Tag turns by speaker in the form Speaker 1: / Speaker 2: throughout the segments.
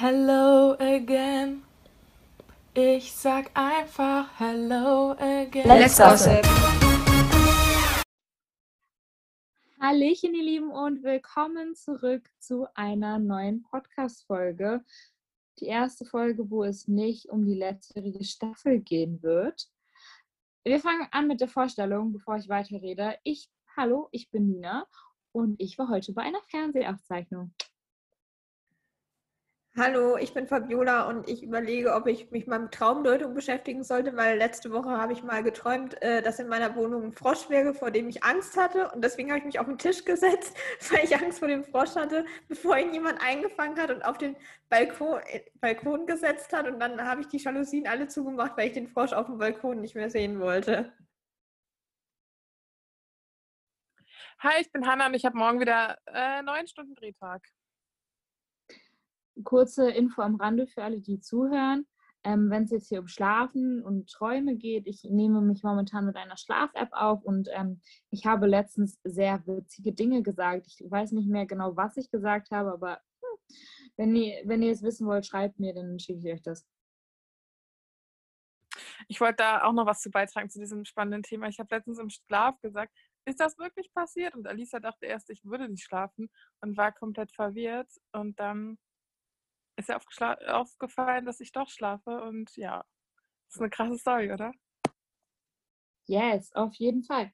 Speaker 1: Hello again. Ich sag einfach Hello again.
Speaker 2: Let's gossip.
Speaker 3: Hallöchen, ihr Lieben, und willkommen zurück zu einer neuen Podcast-Folge. Die erste Folge, wo es nicht um die letztjährige Staffel gehen wird. Wir fangen an mit der Vorstellung, bevor ich weiterrede. Ich, hallo, ich bin Nina und ich war heute bei einer Fernsehaufzeichnung.
Speaker 2: Hallo, ich bin Fabiola und ich überlege, ob ich mich mal mit Traumdeutung beschäftigen sollte, weil letzte Woche habe ich mal geträumt, äh, dass in meiner Wohnung ein Frosch wäre, vor dem ich Angst hatte. Und deswegen habe ich mich auf den Tisch gesetzt, weil ich Angst vor dem Frosch hatte, bevor ihn jemand eingefangen hat und auf den Balkon, äh, Balkon gesetzt hat. Und dann habe ich die Jalousien alle zugemacht, weil ich den Frosch auf dem Balkon nicht mehr sehen wollte.
Speaker 1: Hi, ich bin Hanna und ich habe morgen wieder äh, neun Stunden Drehtag
Speaker 3: kurze Info am Rande für alle, die zuhören. Ähm, Wenn es jetzt hier um Schlafen und Träume geht, ich nehme mich momentan mit einer Schlaf-App auf und ähm, ich habe letztens sehr witzige Dinge gesagt. Ich weiß nicht mehr genau, was ich gesagt habe, aber hm, wenn, ihr, wenn ihr es wissen wollt, schreibt mir, dann schicke ich euch das.
Speaker 1: Ich wollte da auch noch was zu beitragen zu diesem spannenden Thema. Ich habe letztens im Schlaf gesagt, ist das wirklich passiert? Und Alisa dachte erst, ich würde nicht schlafen und war komplett verwirrt. Und dann ist ja aufgefallen, dass ich doch schlafe und ja, das ist eine krasse Story, oder?
Speaker 3: Yes, auf jeden Fall.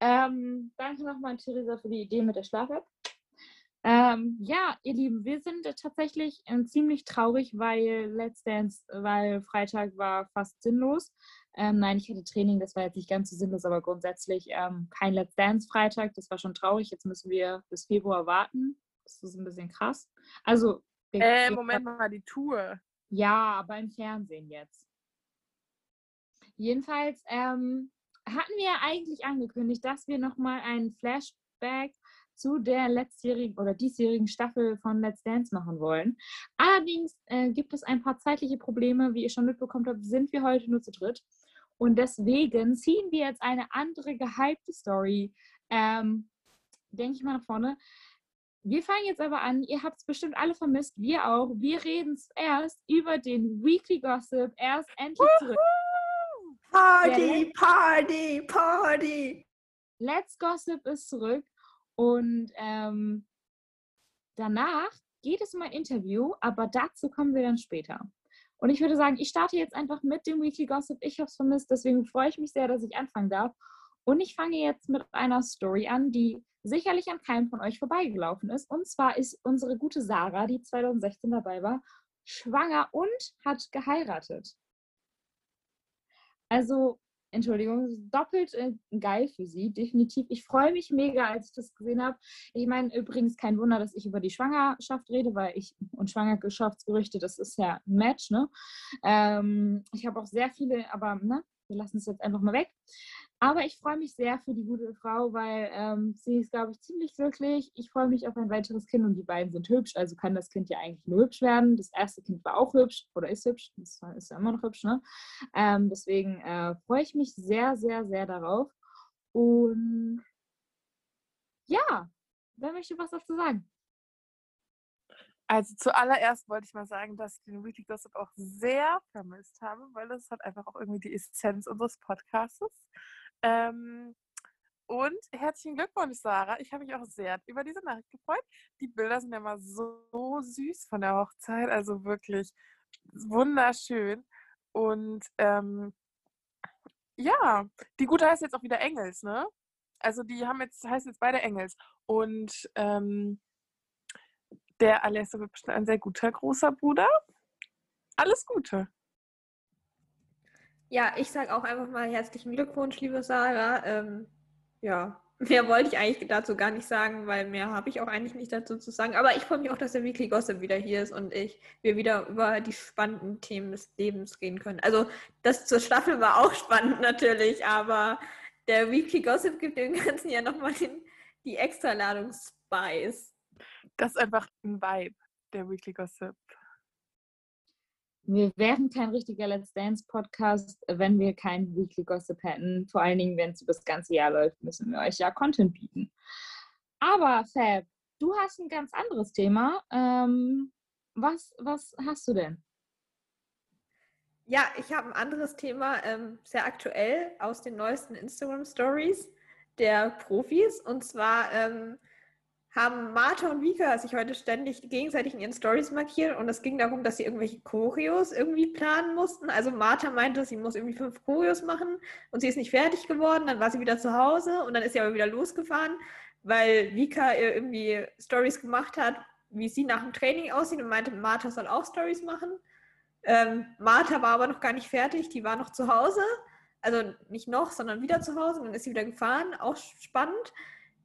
Speaker 3: Ähm, danke nochmal, Theresa, für die Idee mit der Schlaf-App. Ähm, ja, ihr Lieben, wir sind tatsächlich äh, ziemlich traurig, weil Let's Dance, weil Freitag war fast sinnlos. Ähm, nein, ich hatte Training, das war jetzt nicht ganz so sinnlos, aber grundsätzlich ähm, kein Let's Dance Freitag. Das war schon traurig. Jetzt müssen wir bis Februar warten. Das ist ein bisschen krass. Also
Speaker 1: äh, Moment mal, die Tour.
Speaker 3: Ja, aber im Fernsehen jetzt. Jedenfalls ähm, hatten wir eigentlich angekündigt, dass wir nochmal einen Flashback zu der letztjährigen oder diesjährigen Staffel von Let's Dance machen wollen. Allerdings äh, gibt es ein paar zeitliche Probleme. Wie ihr schon mitbekommen habt, sind wir heute nur zu dritt. Und deswegen ziehen wir jetzt eine andere gehypte Story, ähm, denke ich mal, nach vorne. Wir fangen jetzt aber an. Ihr habt es bestimmt alle vermisst, wir auch. Wir reden zuerst über den Weekly Gossip. Er ist endlich zurück.
Speaker 2: Party, Party, Party.
Speaker 3: Let's Gossip ist zurück. Und ähm, danach geht es um ein Interview, aber dazu kommen wir dann später. Und ich würde sagen, ich starte jetzt einfach mit dem Weekly Gossip. Ich habe es vermisst, deswegen freue ich mich sehr, dass ich anfangen darf. Und ich fange jetzt mit einer Story an, die sicherlich an keinem von euch vorbeigelaufen ist. Und zwar ist unsere gute Sarah, die 2016 dabei war, schwanger und hat geheiratet. Also, Entschuldigung, doppelt äh, geil für sie, definitiv. Ich freue mich mega, als ich das gesehen habe. Ich meine, übrigens kein Wunder, dass ich über die Schwangerschaft rede, weil ich und Schwangerschaftsgerüchte, das ist ja ein Match, ne? Ähm, ich habe auch sehr viele, aber ne, wir lassen es jetzt einfach mal weg. Aber ich freue mich sehr für die gute Frau, weil ähm, sie ist, glaube ich, ziemlich glücklich. Ich freue mich auf ein weiteres Kind und die beiden sind hübsch. Also kann das Kind ja eigentlich nur hübsch werden. Das erste Kind war auch hübsch oder ist hübsch. Das ist ja immer noch hübsch. Ne? Ähm, deswegen äh, freue ich mich sehr, sehr, sehr darauf. Und ja, wer möchte was dazu sagen?
Speaker 1: Also zuallererst wollte ich mal sagen, dass ich den Weekly Gossip auch sehr vermisst habe, weil das hat einfach auch irgendwie die Essenz unseres Podcasts. Ähm, und herzlichen Glückwunsch, Sarah. Ich habe mich auch sehr über diese Nachricht gefreut. Die Bilder sind ja mal so süß von der Hochzeit, also wirklich wunderschön. Und ähm, ja, die gute heißt jetzt auch wieder Engels, ne? Also die haben jetzt, heißen jetzt beide Engels. Und ähm, der Alessio wird bestimmt ein sehr guter großer Bruder. Alles Gute.
Speaker 2: Ja, ich sage auch einfach mal herzlichen Glückwunsch, liebe Sarah. Ähm, ja, mehr wollte ich eigentlich dazu gar nicht sagen, weil mehr habe ich auch eigentlich nicht dazu zu sagen. Aber ich freue mich auch, dass der Weekly Gossip wieder hier ist und ich, wir wieder über die spannenden Themen des Lebens reden können. Also das zur Staffel war auch spannend natürlich, aber der Weekly Gossip gibt dem Ganzen ja nochmal die Extraladung Spice.
Speaker 1: Das ist einfach ein Vibe, der Weekly Gossip
Speaker 3: wir wären kein richtiger Let's Dance Podcast, wenn wir kein Weekly Gossip hätten. Vor allen Dingen, wenn es über das ganze Jahr läuft, müssen wir euch ja Content bieten. Aber Fab, du hast ein ganz anderes Thema. Ähm, was, was hast du denn?
Speaker 2: Ja, ich habe ein anderes Thema, ähm, sehr aktuell aus den neuesten Instagram Stories der Profis. Und zwar ähm, haben Martha und Vika sich heute ständig gegenseitig in ihren Stories markiert und es ging darum, dass sie irgendwelche Choreos irgendwie planen mussten. Also Martha meinte, sie muss irgendwie fünf Choreos machen und sie ist nicht fertig geworden. Dann war sie wieder zu Hause und dann ist sie aber wieder losgefahren, weil Vika ihr irgendwie Stories gemacht hat, wie sie nach dem Training aussieht und meinte, Martha soll auch Stories machen. Ähm, Martha war aber noch gar nicht fertig, die war noch zu Hause. Also nicht noch, sondern wieder zu Hause. Und dann ist sie wieder gefahren, auch spannend.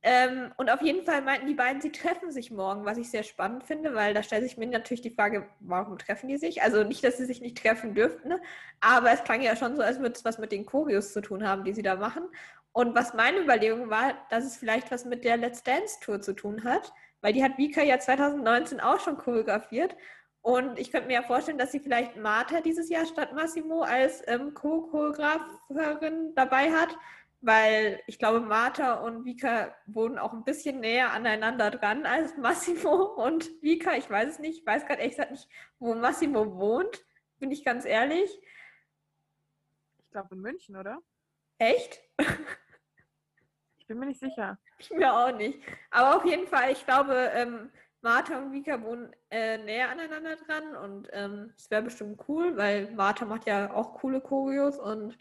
Speaker 2: Ähm, und auf jeden Fall meinten die beiden, sie treffen sich morgen, was ich sehr spannend finde, weil da stellt sich mir natürlich die Frage, warum treffen die sich? Also nicht, dass sie sich nicht treffen dürften, ne? aber es klang ja schon so, als würde es was mit den Choreos zu tun haben, die sie da machen. Und was meine Überlegung war, dass es vielleicht was mit der Let's Dance Tour zu tun hat, weil die hat Vika ja 2019 auch schon choreografiert. Und ich könnte mir ja vorstellen, dass sie vielleicht Martha dieses Jahr statt Massimo als ähm, Co-Choreografin dabei hat weil ich glaube, Martha und Vika wohnen auch ein bisschen näher aneinander dran als Massimo und Vika. Ich weiß es nicht. Ich weiß gerade ehrlich gesagt nicht, wo Massimo wohnt, bin ich ganz ehrlich.
Speaker 1: Ich glaube in München, oder?
Speaker 2: Echt?
Speaker 1: Ich bin mir nicht sicher.
Speaker 2: Ich mir auch nicht. Aber auf jeden Fall, ich glaube, ähm, Martha und Vika wohnen äh, näher aneinander dran und ähm, es ähm, wäre bestimmt cool, weil Martha macht ja auch coole Choreos und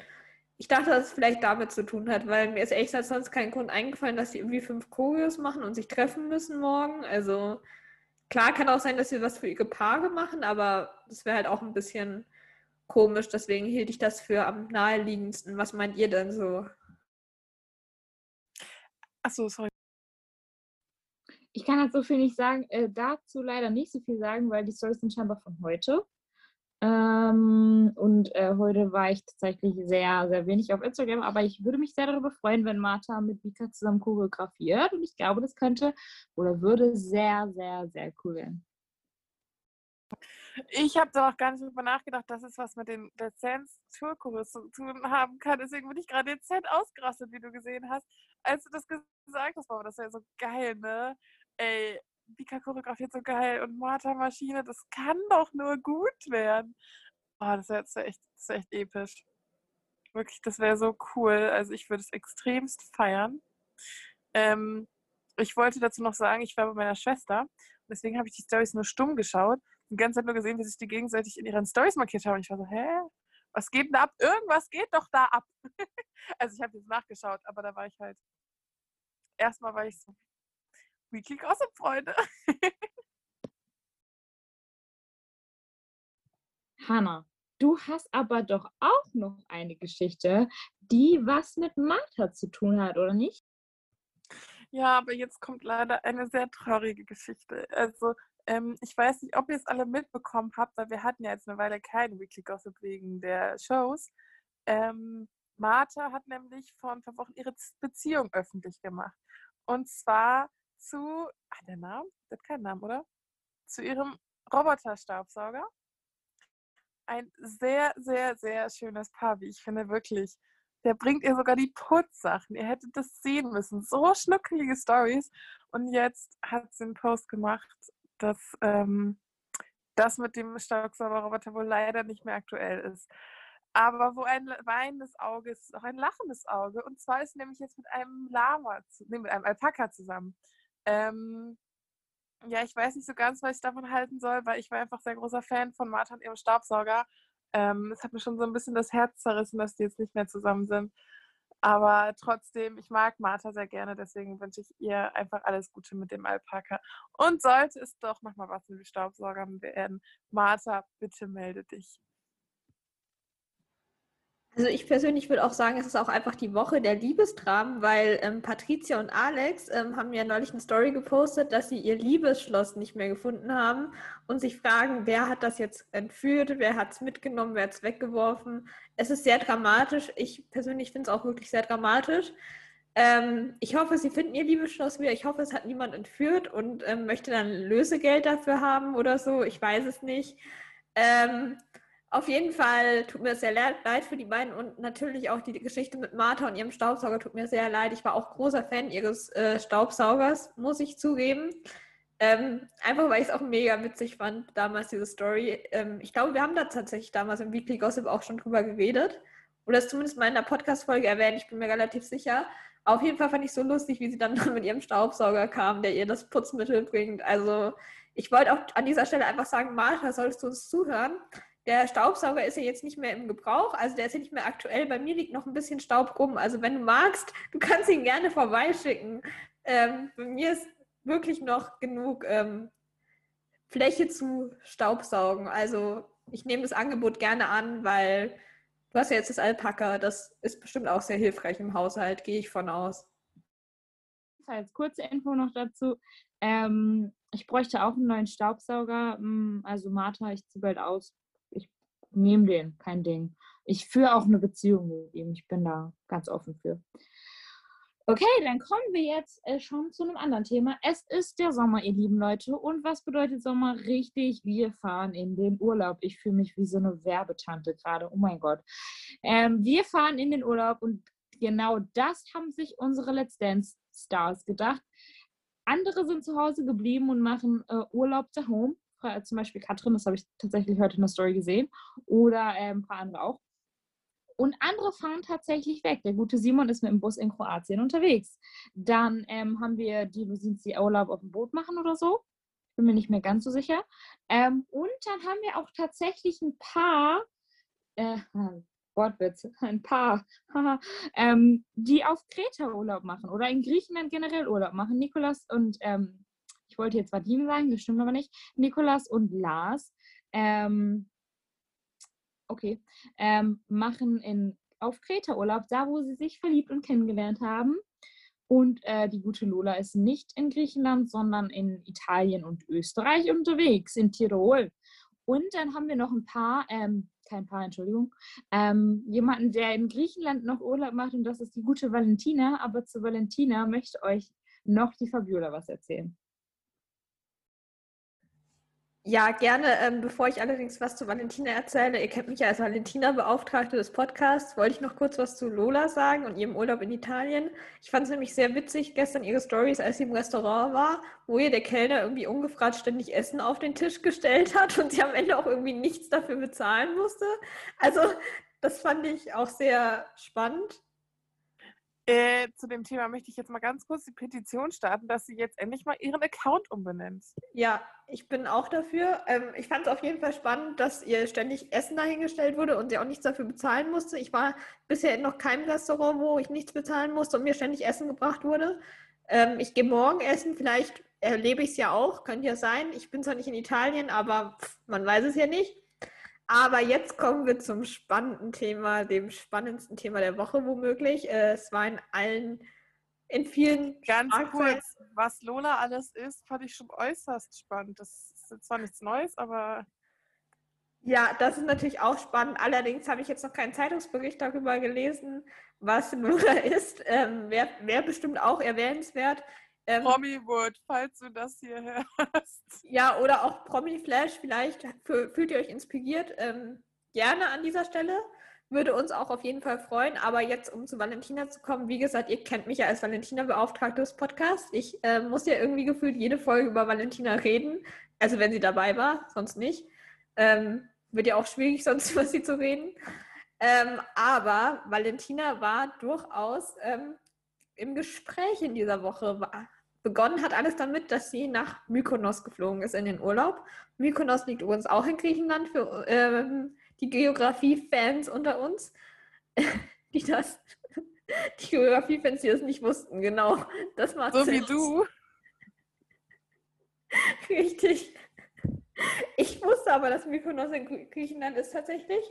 Speaker 2: ich dachte, dass es vielleicht damit zu tun hat, weil mir ist echt sonst kein Grund eingefallen, dass sie irgendwie fünf Choreos machen und sich treffen müssen morgen. Also klar kann auch sein, dass sie was für ihre Paare machen, aber das wäre halt auch ein bisschen komisch. Deswegen hielt ich das für am naheliegendsten. Was meint ihr denn so?
Speaker 1: Achso, sorry.
Speaker 3: Ich kann halt so viel nicht sagen, äh, dazu leider nicht so viel sagen, weil die Storys sind scheinbar von heute. Ähm, und äh, heute war ich tatsächlich sehr, sehr wenig auf Instagram, aber ich würde mich sehr darüber freuen, wenn Martha mit Vika zusammen choreografiert. Und ich glaube, das könnte oder würde sehr, sehr, sehr cool werden.
Speaker 1: Ich habe da auch gar nicht drüber nachgedacht, dass es was mit den Dezens Tourkurs zu tun haben kann. Deswegen bin ich gerade dezent ausgerastet, wie du gesehen hast, als du das gesagt hast. Boah, das wäre so geil, ne? Ey, Vika choreografiert so geil und Martha Maschine, das kann doch nur gut werden. Oh, das wäre echt, das wär echt episch. Wirklich, das wäre so cool. Also ich würde es extremst feiern. Ähm, ich wollte dazu noch sagen, ich war bei meiner Schwester und deswegen habe ich die Stories nur stumm geschaut die ganze Zeit nur gesehen, wie sich die gegenseitig in ihren Stories markiert haben. Und ich war so, hä? Was geht denn da ab? Irgendwas geht doch da ab. also ich habe jetzt nachgeschaut, aber da war ich halt. Erstmal war ich so, Weekly Gossip, Freunde.
Speaker 3: Hanna, du hast aber doch auch noch eine Geschichte, die was mit Martha zu tun hat, oder nicht?
Speaker 1: Ja, aber jetzt kommt leider eine sehr traurige Geschichte. Also, ähm, ich weiß nicht, ob ihr es alle mitbekommen habt, weil wir hatten ja jetzt eine Weile keinen Weekly Gossip wegen der Shows. Ähm, Martha hat nämlich vor ein paar Wochen ihre Beziehung öffentlich gemacht. Und zwar zu, ach, der Name? Der hat keinen Namen, oder? Zu ihrem Roboterstaubsauger. Ein sehr, sehr, sehr schönes Paar, wie ich finde, wirklich. Der bringt ihr sogar die Putzsachen. Ihr hättet das sehen müssen. So schnuckelige Stories. Und jetzt hat sie einen Post gemacht, dass ähm, das mit dem Staubsaugerroboter wohl leider nicht mehr aktuell ist. Aber wo ein weinendes Auge ist, ist auch ein lachendes Auge. Und zwar ist nämlich jetzt mit einem Lama, nee, mit einem Alpaka zusammen. Ähm, ja, ich weiß nicht so ganz, was ich davon halten soll, weil ich war einfach sehr großer Fan von Martha und ihrem Staubsauger. Ähm, es hat mir schon so ein bisschen das Herz zerrissen, dass die jetzt nicht mehr zusammen sind. Aber trotzdem, ich mag Martha sehr gerne, deswegen wünsche ich ihr einfach alles Gute mit dem Alpaka. Und sollte es doch nochmal was mit dem Staubsauger werden, Martha, bitte melde dich.
Speaker 2: Also ich persönlich würde auch sagen, es ist auch einfach die Woche der Liebesdramen, weil ähm, Patricia und Alex ähm, haben ja neulich eine Story gepostet, dass sie ihr Liebesschloss nicht mehr gefunden haben und sich fragen, wer hat das jetzt entführt, wer hat es mitgenommen, wer hat es weggeworfen. Es ist sehr dramatisch. Ich persönlich finde es auch wirklich sehr dramatisch. Ähm, ich hoffe, sie finden ihr Liebesschloss wieder. Ich hoffe, es hat niemand entführt und ähm, möchte dann Lösegeld dafür haben oder so. Ich weiß es nicht. Ähm, auf jeden Fall tut mir sehr leid für die beiden und natürlich auch die Geschichte mit Martha und ihrem Staubsauger tut mir sehr leid. Ich war auch großer Fan ihres äh, Staubsaugers, muss ich zugeben. Ähm, einfach weil ich es auch mega witzig fand, damals diese Story. Ähm, ich glaube, wir haben da tatsächlich damals im Weekly Gossip auch schon drüber geredet. Oder es zumindest mal in der Podcast-Folge erwähnt, ich bin mir relativ sicher. Auf jeden Fall fand ich so lustig, wie sie dann mit ihrem Staubsauger kam, der ihr das Putzmittel bringt. Also ich wollte auch an dieser Stelle einfach sagen, Martha, solltest du uns zuhören? Der Staubsauger ist ja jetzt nicht mehr im Gebrauch, also der ist ja nicht mehr aktuell. Bei mir liegt noch ein bisschen Staub rum. Also wenn du magst, du kannst ihn gerne vorbeischicken. Ähm, bei mir ist wirklich noch genug ähm, Fläche zu Staubsaugen. Also ich nehme das Angebot gerne an, weil du hast ja jetzt das Alpaka. Das ist bestimmt auch sehr hilfreich im Haushalt, gehe ich von aus.
Speaker 3: Als kurze Info noch dazu. Ähm, ich bräuchte auch einen neuen Staubsauger. Hm, also Martha, ich ziehe bald aus nehme den, kein Ding. Ich führe auch eine Beziehung mit ihm. Ich bin da ganz offen für. Okay, dann kommen wir jetzt äh, schon zu einem anderen Thema. Es ist der Sommer, ihr lieben Leute. Und was bedeutet Sommer? Richtig, wir fahren in den Urlaub. Ich fühle mich wie so eine Werbetante gerade. Oh mein Gott. Ähm, wir fahren in den Urlaub und genau das haben sich unsere Let's Dance Stars gedacht. Andere sind zu Hause geblieben und machen äh, Urlaub zu Home zum Beispiel Katrin, das habe ich tatsächlich heute in der Story gesehen, oder äh, ein paar andere auch. Und andere fahren tatsächlich weg. Der gute Simon ist mit dem Bus in Kroatien unterwegs. Dann ähm, haben wir die Lusins, die Urlaub auf dem Boot machen oder so. Bin mir nicht mehr ganz so sicher. Ähm, und dann haben wir auch tatsächlich ein paar, äh, Wortwitz, ein paar, ähm, die auf Kreta Urlaub machen oder in Griechenland generell Urlaub machen. Nikolas und ähm, ich wollte jetzt Vadim sagen, das stimmt aber nicht, Nikolas und Lars, ähm, okay, ähm, machen in, auf Kreta Urlaub, da wo sie sich verliebt und kennengelernt haben. Und äh, die gute Lola ist nicht in Griechenland, sondern in Italien und Österreich unterwegs, in Tirol. Und dann haben wir noch ein paar, ähm, kein paar, Entschuldigung, ähm, jemanden, der in Griechenland noch Urlaub macht und das ist die gute Valentina. Aber zu Valentina möchte euch noch die Fabiola was erzählen.
Speaker 2: Ja, gerne. Ähm, bevor ich allerdings was zu Valentina erzähle, ihr kennt mich ja als Valentina-Beauftragte des Podcasts, wollte ich noch kurz was zu Lola sagen und ihrem Urlaub in Italien. Ich fand es nämlich sehr witzig gestern ihre Stories, als sie im Restaurant war, wo ihr der Kellner irgendwie ungefragt ständig Essen auf den Tisch gestellt hat und sie am Ende auch irgendwie nichts dafür bezahlen musste. Also das fand ich auch sehr spannend.
Speaker 1: Äh, zu dem Thema möchte ich jetzt mal ganz kurz die Petition starten, dass sie jetzt endlich mal ihren Account umbenennt.
Speaker 2: Ja, ich bin auch dafür. Ähm, ich fand es auf jeden Fall spannend, dass ihr ständig Essen dahingestellt wurde und sie auch nichts dafür bezahlen musste. Ich war bisher in noch keinem Restaurant, wo ich nichts bezahlen musste und mir ständig Essen gebracht wurde. Ähm, ich gehe morgen essen, vielleicht erlebe ich es ja auch, könnte ja sein. Ich bin zwar nicht in Italien, aber pff, man weiß es ja nicht. Aber jetzt kommen wir zum spannenden Thema, dem spannendsten Thema der Woche womöglich. Es war in allen, in vielen.
Speaker 1: Ganz kurz, was Lola alles ist, fand ich schon äußerst spannend. Das ist zwar nichts Neues, aber.
Speaker 2: Ja, das ist natürlich auch spannend. Allerdings habe ich jetzt noch keinen Zeitungsbericht darüber gelesen, was Lola ist. Ähm, Wäre wär bestimmt auch erwähnenswert.
Speaker 1: Ähm, Promi-Wood, falls du das hier hörst.
Speaker 2: Ja, oder auch Promi-Flash, vielleicht fühlt ihr euch inspiriert. Ähm, gerne an dieser Stelle. Würde uns auch auf jeden Fall freuen. Aber jetzt, um zu Valentina zu kommen, wie gesagt, ihr kennt mich ja als Valentina-Beauftragte des Podcasts. Ich äh, muss ja irgendwie gefühlt jede Folge über Valentina reden. Also wenn sie dabei war, sonst nicht. Ähm, wird ja auch schwierig, sonst über sie zu reden. Ähm, aber Valentina war durchaus ähm, im Gespräch in dieser Woche. War, begonnen hat alles damit, dass sie nach Mykonos geflogen ist in den Urlaub. Mykonos liegt übrigens auch in Griechenland für ähm, die Geografie-Fans unter uns, die das, die Geografie-Fans, die das nicht wussten, genau. Das macht
Speaker 1: So Sinn. wie du.
Speaker 2: Richtig. Ich wusste aber, dass Mykonos in Griechenland ist tatsächlich.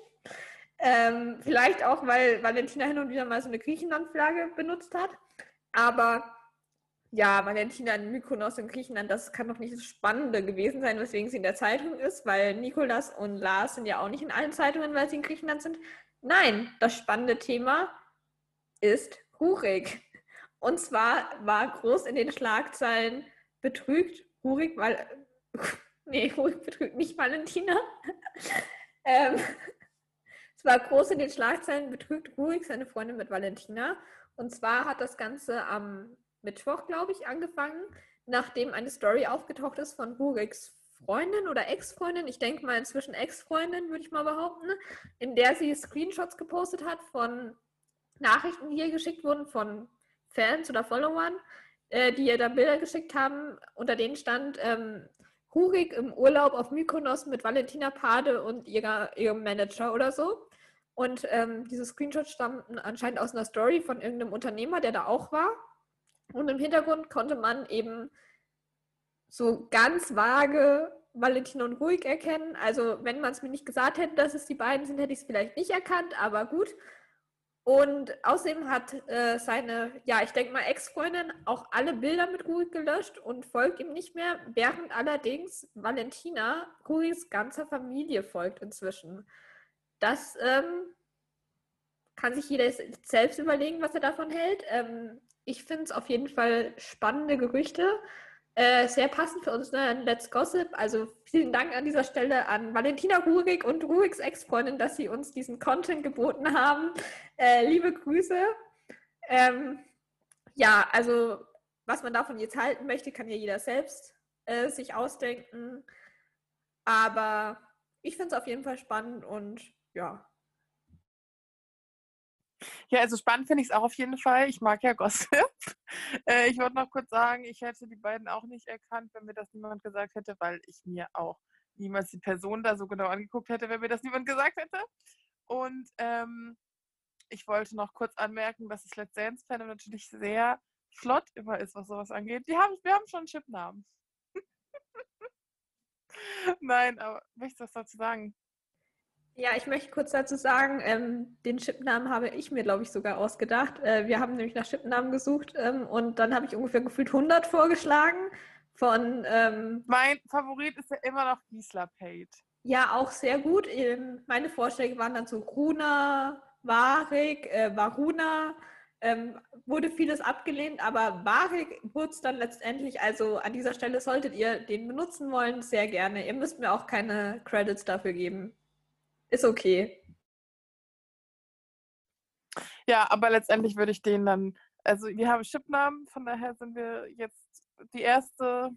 Speaker 2: Ähm, vielleicht auch, weil Valentina hin und wieder mal so eine Griechenland-Flagge benutzt hat. Aber ja, Valentina in Mykonos in Griechenland, das kann doch nicht das Spannende gewesen sein, weswegen sie in der Zeitung ist, weil Nikolas und Lars sind ja auch nicht in allen Zeitungen, weil sie in Griechenland sind. Nein, das spannende Thema ist Rurik. Und zwar war groß in den Schlagzeilen betrügt Rurik, weil. Nee, Rurik betrügt nicht Valentina. ähm, es war groß in den Schlagzeilen betrügt Rurik seine Freundin mit Valentina. Und zwar hat das Ganze am Mittwoch, glaube ich, angefangen. nachdem eine Story aufgetaucht ist von Ruriks Freundin oder Ex-Freundin, ich denke mal inzwischen Ex-Freundin, würde ich mal behaupten, in der sie Screenshots gepostet hat von Nachrichten, die ihr geschickt wurden von Fans oder Followern, äh, die ihr da Bilder geschickt haben, unter denen stand ähm, Hurik im Urlaub auf Mykonos mit Valentina Pade und ihrer, ihrem Manager oder so. Und ähm, diese Screenshots stammten anscheinend aus einer Story von irgendeinem Unternehmer, der da auch war. Und im Hintergrund konnte man eben so ganz vage Valentina und Ruhig erkennen. Also wenn man es mir nicht gesagt hätte, dass es die beiden sind, hätte ich es vielleicht nicht erkannt, aber gut. Und außerdem hat äh, seine, ja, ich denke mal, Ex-Freundin auch alle Bilder mit Ruhig gelöscht und folgt ihm nicht mehr, während allerdings Valentina Ruhigs ganzer Familie folgt inzwischen. Das ähm, kann sich jeder selbst überlegen, was er davon hält. Ähm, ich finde es auf jeden Fall spannende Gerüchte. Äh, sehr passend für uns ne? Let's Gossip. Also vielen Dank an dieser Stelle an Valentina Ruhrig und Ruhrigs Ex-Freundin, dass sie uns diesen Content geboten haben. Äh, liebe Grüße. Ähm, ja, also was man davon jetzt halten möchte, kann ja jeder selbst äh, sich ausdenken. Aber ich finde es auf jeden Fall spannend und ja,
Speaker 1: ja, also spannend finde ich es auch auf jeden Fall. Ich mag ja Gossip. Äh, ich wollte noch kurz sagen, ich hätte die beiden auch nicht erkannt, wenn mir das niemand gesagt hätte, weil ich mir auch niemals die Person da so genau angeguckt hätte, wenn mir das niemand gesagt hätte. Und ähm, ich wollte noch kurz anmerken, dass das Let's Dance Fandom natürlich sehr flott immer ist, was sowas angeht. Die haben, wir haben schon einen Chipnamen. Nein, aber möchtest du was dazu sagen?
Speaker 2: Ja, ich möchte kurz dazu sagen, ähm, den Chipnamen habe ich mir, glaube ich, sogar ausgedacht. Äh, wir haben nämlich nach Chipnamen gesucht ähm, und dann habe ich ungefähr gefühlt 100 vorgeschlagen von... Ähm,
Speaker 1: mein Favorit ist ja immer noch Gisela Pate.
Speaker 2: Ja, auch sehr gut. Ähm, meine Vorschläge waren dann so Runa, Varik, äh, Varuna. Ähm, wurde vieles abgelehnt, aber Varik wurde es dann letztendlich, also an dieser Stelle solltet ihr den benutzen wollen, sehr gerne. Ihr müsst mir auch keine Credits dafür geben. Ist okay.
Speaker 1: Ja, aber letztendlich würde ich den dann, also wir haben Chipnamen, von daher sind wir jetzt die erste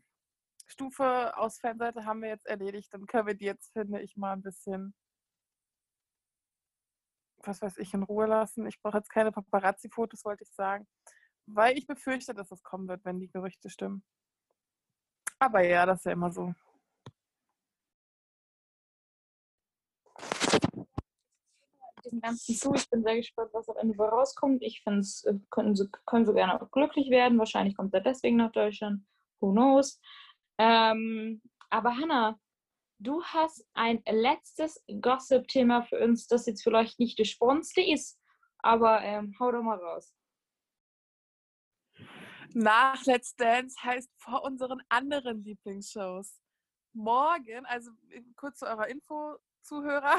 Speaker 1: Stufe aus Fanseite haben wir jetzt erledigt. Dann können wir die jetzt, finde ich, mal ein bisschen, was weiß ich, in Ruhe lassen. Ich brauche jetzt keine Paparazzi-Fotos, wollte ich sagen. Weil ich befürchte, dass es kommen wird, wenn die Gerüchte stimmen. Aber ja, das ist ja immer so.
Speaker 3: Dem Ganzen zu. Ich bin sehr gespannt, was am Ende rauskommt. Ich finde es, äh, können sie, können sie gerne glücklich werden. Wahrscheinlich kommt er deswegen nach Deutschland. Who knows? Ähm, aber Hannah, du hast ein letztes Gossip-Thema für uns, das jetzt vielleicht nicht das Spannendste ist, aber ähm, hau doch mal raus.
Speaker 1: Nach Let's Dance heißt vor unseren anderen Lieblingsshows. Morgen, also kurz zu eurer Info, Zuhörer,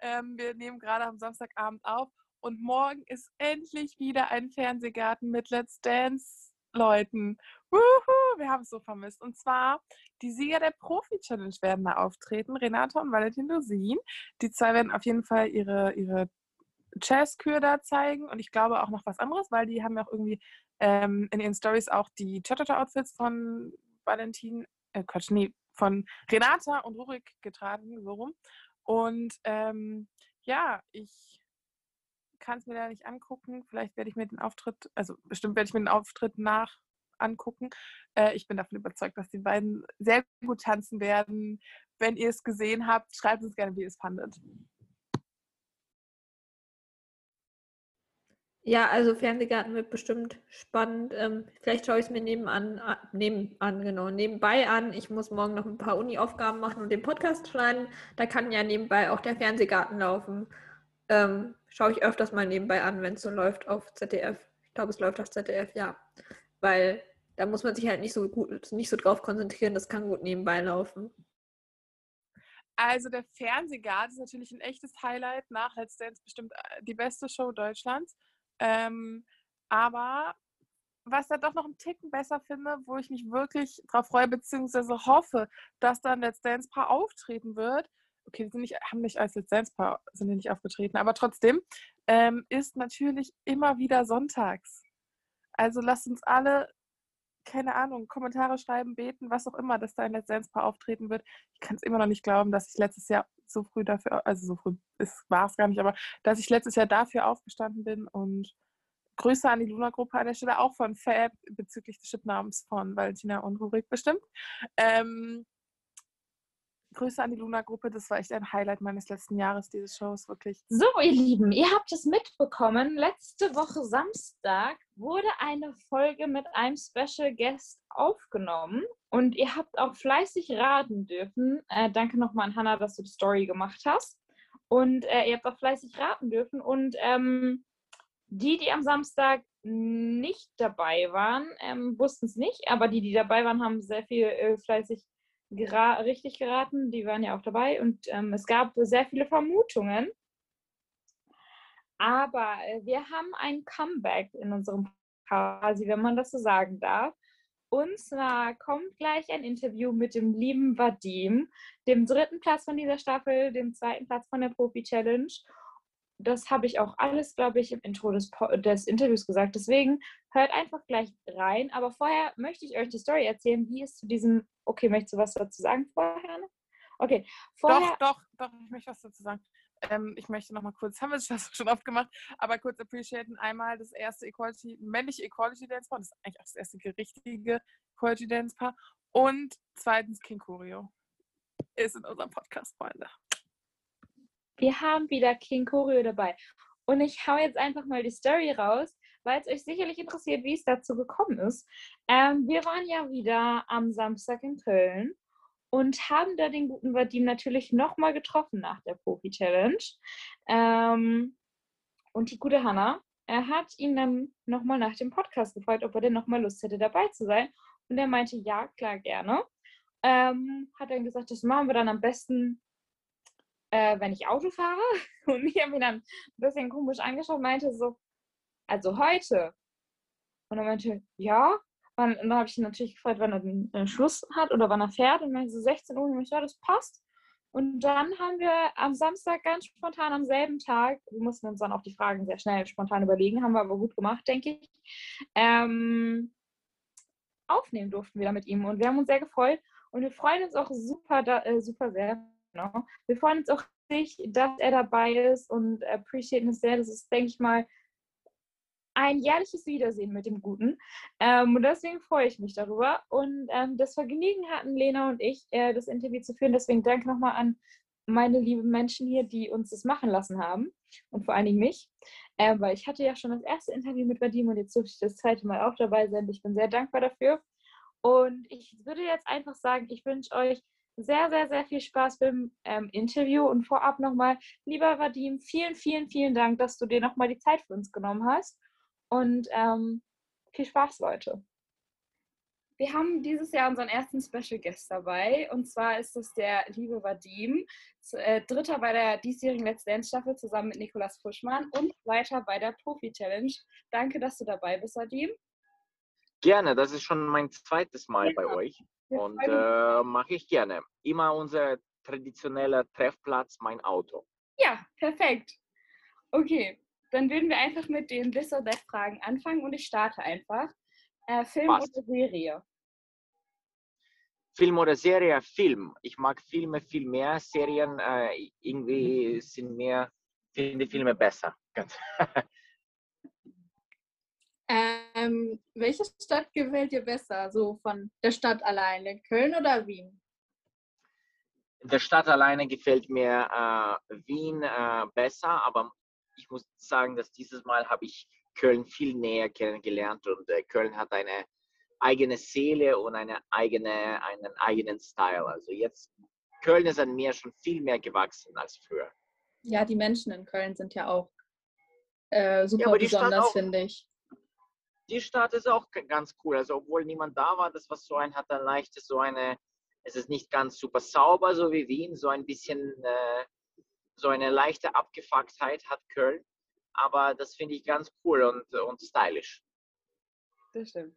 Speaker 1: ähm, wir nehmen gerade am Samstagabend auf und morgen ist endlich wieder ein Fernsehgarten mit Let's Dance Leuten. Wuhu, wir haben es so vermisst. Und zwar die Sieger der Profi-Challenge werden da auftreten, Renata und Valentin Dosin. Die zwei werden auf jeden Fall ihre, ihre Jazzkür da zeigen und ich glaube auch noch was anderes, weil die haben ja auch irgendwie ähm, in ihren Stories auch die Cha-Cha-Outfits von Valentin, äh Quatsch, nee, von Renata und Rurik getragen, so rum. Und ähm, ja, ich kann es mir da nicht angucken. Vielleicht werde ich mir den Auftritt, also bestimmt werde ich mir den Auftritt nach angucken. Äh, ich bin davon überzeugt, dass die beiden sehr gut tanzen werden. Wenn ihr es gesehen habt, schreibt uns gerne, wie ihr es fandet.
Speaker 2: Ja, also Fernsehgarten wird bestimmt spannend. Ähm, vielleicht schaue ich es mir nebenan, nebenan, genau, nebenbei an. Ich muss morgen noch ein paar Uni-Aufgaben machen und den Podcast schneiden. Da kann ja nebenbei auch der Fernsehgarten laufen. Ähm, schaue ich öfters mal nebenbei an, wenn es so läuft auf ZDF. Ich glaube, es läuft auf ZDF, ja. Weil da muss man sich halt nicht so gut, nicht so drauf konzentrieren, das kann gut nebenbei laufen.
Speaker 1: Also der Fernsehgarten ist natürlich ein echtes Highlight. Nach Let's Dance bestimmt äh, die beste Show Deutschlands. Ähm, aber was da doch noch einen Ticken besser finde, wo ich mich wirklich drauf freue, beziehungsweise hoffe, dass dann Let's Dance Paar auftreten wird. Okay, die sind nicht, haben nicht als Let's Dance Paar sind die nicht aufgetreten, aber trotzdem ähm, ist natürlich immer wieder sonntags. Also lasst uns alle keine Ahnung, Kommentare schreiben, beten, was auch immer, dass da ein Let's Dance-Paar auftreten wird. Ich kann es immer noch nicht glauben, dass ich letztes Jahr so früh dafür, also so früh war es gar nicht, aber dass ich letztes Jahr dafür aufgestanden bin und Grüße an die Luna-Gruppe an der Stelle, auch von Fab bezüglich des Chipnamens von Valentina und Rurik bestimmt. Ähm, Grüße an die Luna-Gruppe. Das war echt ein Highlight meines letzten Jahres, dieses Shows, wirklich.
Speaker 3: So, ihr Lieben, ihr habt es mitbekommen. Letzte Woche Samstag wurde eine Folge mit einem Special Guest aufgenommen und ihr habt auch fleißig raten dürfen. Äh, danke nochmal an Hannah, dass du die Story gemacht hast. Und äh, ihr habt auch fleißig raten dürfen. Und ähm, die, die am Samstag nicht dabei waren, ähm, wussten es nicht, aber die, die dabei waren, haben sehr viel äh, fleißig gera richtig geraten. Die waren ja auch dabei und ähm, es gab sehr viele Vermutungen. Aber äh, wir haben ein Comeback in unserem quasi, wenn man das so sagen darf. Und zwar kommt gleich ein Interview mit dem lieben Vadim, dem dritten Platz von dieser Staffel, dem zweiten Platz von der Profi Challenge das habe ich auch alles, glaube ich, im Intro des, des, Interviews gesagt. Deswegen hört einfach gleich rein. Aber vorher möchte ich euch die Story erzählen, wie es zu diesem. Okay, möchtest du was dazu sagen vorher? Okay,
Speaker 1: vorher. Doch, doch, doch, ich möchte was dazu sagen. Ähm, ich möchte noch mal kurz, haben wir das schon oft gemacht, aber kurz appreciaten. Einmal das erste Equality, männliche Equality Dance Paar, das ist eigentlich auch das erste richtige Equality Dance Paar. Und zweitens King Choreo ist in unserem Podcast, Freunde.
Speaker 3: Wir haben wieder King Choreo dabei. Und ich hau jetzt einfach mal die Story raus, weil es euch sicherlich interessiert, wie es dazu gekommen ist. Ähm, wir waren ja wieder am Samstag in Köln und haben da den guten Vadim natürlich nochmal getroffen nach der Profi-Challenge. Ähm, und die gute Hanna, er hat ihn dann nochmal nach dem Podcast gefragt, ob er denn nochmal Lust hätte, dabei zu sein. Und er meinte, ja, klar, gerne. Ähm, hat dann gesagt, das machen wir dann am besten äh, wenn ich Auto fahre. Und ich habe ihn dann ein bisschen komisch angeschaut meinte so, also heute. Und er meinte, ja. Und dann habe ich ihn natürlich gefragt, wann er den äh, Schluss hat oder wann er fährt. Und meinte so 16 Uhr. Und ich ja, das passt. Und dann haben wir am Samstag ganz spontan am selben Tag, wir mussten uns dann auch die Fragen sehr schnell spontan überlegen, haben wir aber gut gemacht, denke ich, ähm, aufnehmen durften wieder mit ihm. Und wir haben uns sehr gefreut. Und wir freuen uns auch super, da, äh, super sehr, Genau. Wir freuen uns auch richtig, dass er dabei ist und appreciaten es sehr. Das ist, denke ich mal, ein jährliches Wiedersehen mit dem Guten. Ähm, und deswegen freue ich mich darüber. Und ähm, das Vergnügen hatten Lena und ich, äh, das Interview zu führen. Deswegen danke nochmal an meine lieben Menschen hier, die uns das machen lassen haben. Und vor allen Dingen mich. Äh, weil ich hatte ja schon das erste Interview mit Vadim und jetzt durfte ich das zweite Mal auch dabei sein. Ich bin sehr dankbar dafür. Und ich würde jetzt einfach sagen, ich wünsche euch sehr, sehr, sehr viel Spaß beim ähm, Interview und vorab nochmal, lieber Vadim, vielen, vielen, vielen Dank, dass du dir nochmal die Zeit für uns genommen hast und ähm, viel Spaß, Leute. Wir haben dieses Jahr unseren ersten Special Guest dabei und zwar ist es der liebe Vadim, äh, Dritter bei der diesjährigen Let's Dance Staffel zusammen mit Nikolas Fuschmann und weiter bei der Profi Challenge. Danke, dass du dabei bist, Vadim.
Speaker 4: Gerne, das ist schon mein zweites Mal bei euch. Und äh, mache ich gerne. Immer unser traditioneller Treffplatz, mein Auto.
Speaker 3: Ja, perfekt. Okay, dann würden wir einfach mit den This or That Fragen anfangen und ich starte einfach. Äh, Film Passt. oder Serie?
Speaker 4: Film oder Serie? Film. Ich mag Filme viel mehr. Serien äh, irgendwie sind mehr, finde Filme besser.
Speaker 3: Ähm, welche Stadt gefällt dir besser, so von der Stadt alleine? Köln oder Wien?
Speaker 4: In der Stadt alleine gefällt mir äh, Wien äh, besser, aber ich muss sagen, dass dieses Mal habe ich Köln viel näher kennengelernt und äh, Köln hat eine eigene Seele und eine eigene, einen eigenen Style. Also jetzt, Köln ist an mir schon viel mehr gewachsen als früher.
Speaker 3: Ja, die Menschen in Köln sind ja auch äh, super ja, besonders, finde ich
Speaker 4: die Stadt ist auch ganz cool. Also obwohl niemand da war, das war so ein, hat ein leichtes, so eine, es ist nicht ganz super sauber, so wie Wien, so ein bisschen, äh, so eine leichte Abgefucktheit hat Köln. Aber das finde ich ganz cool und, und stylisch.
Speaker 3: Das stimmt.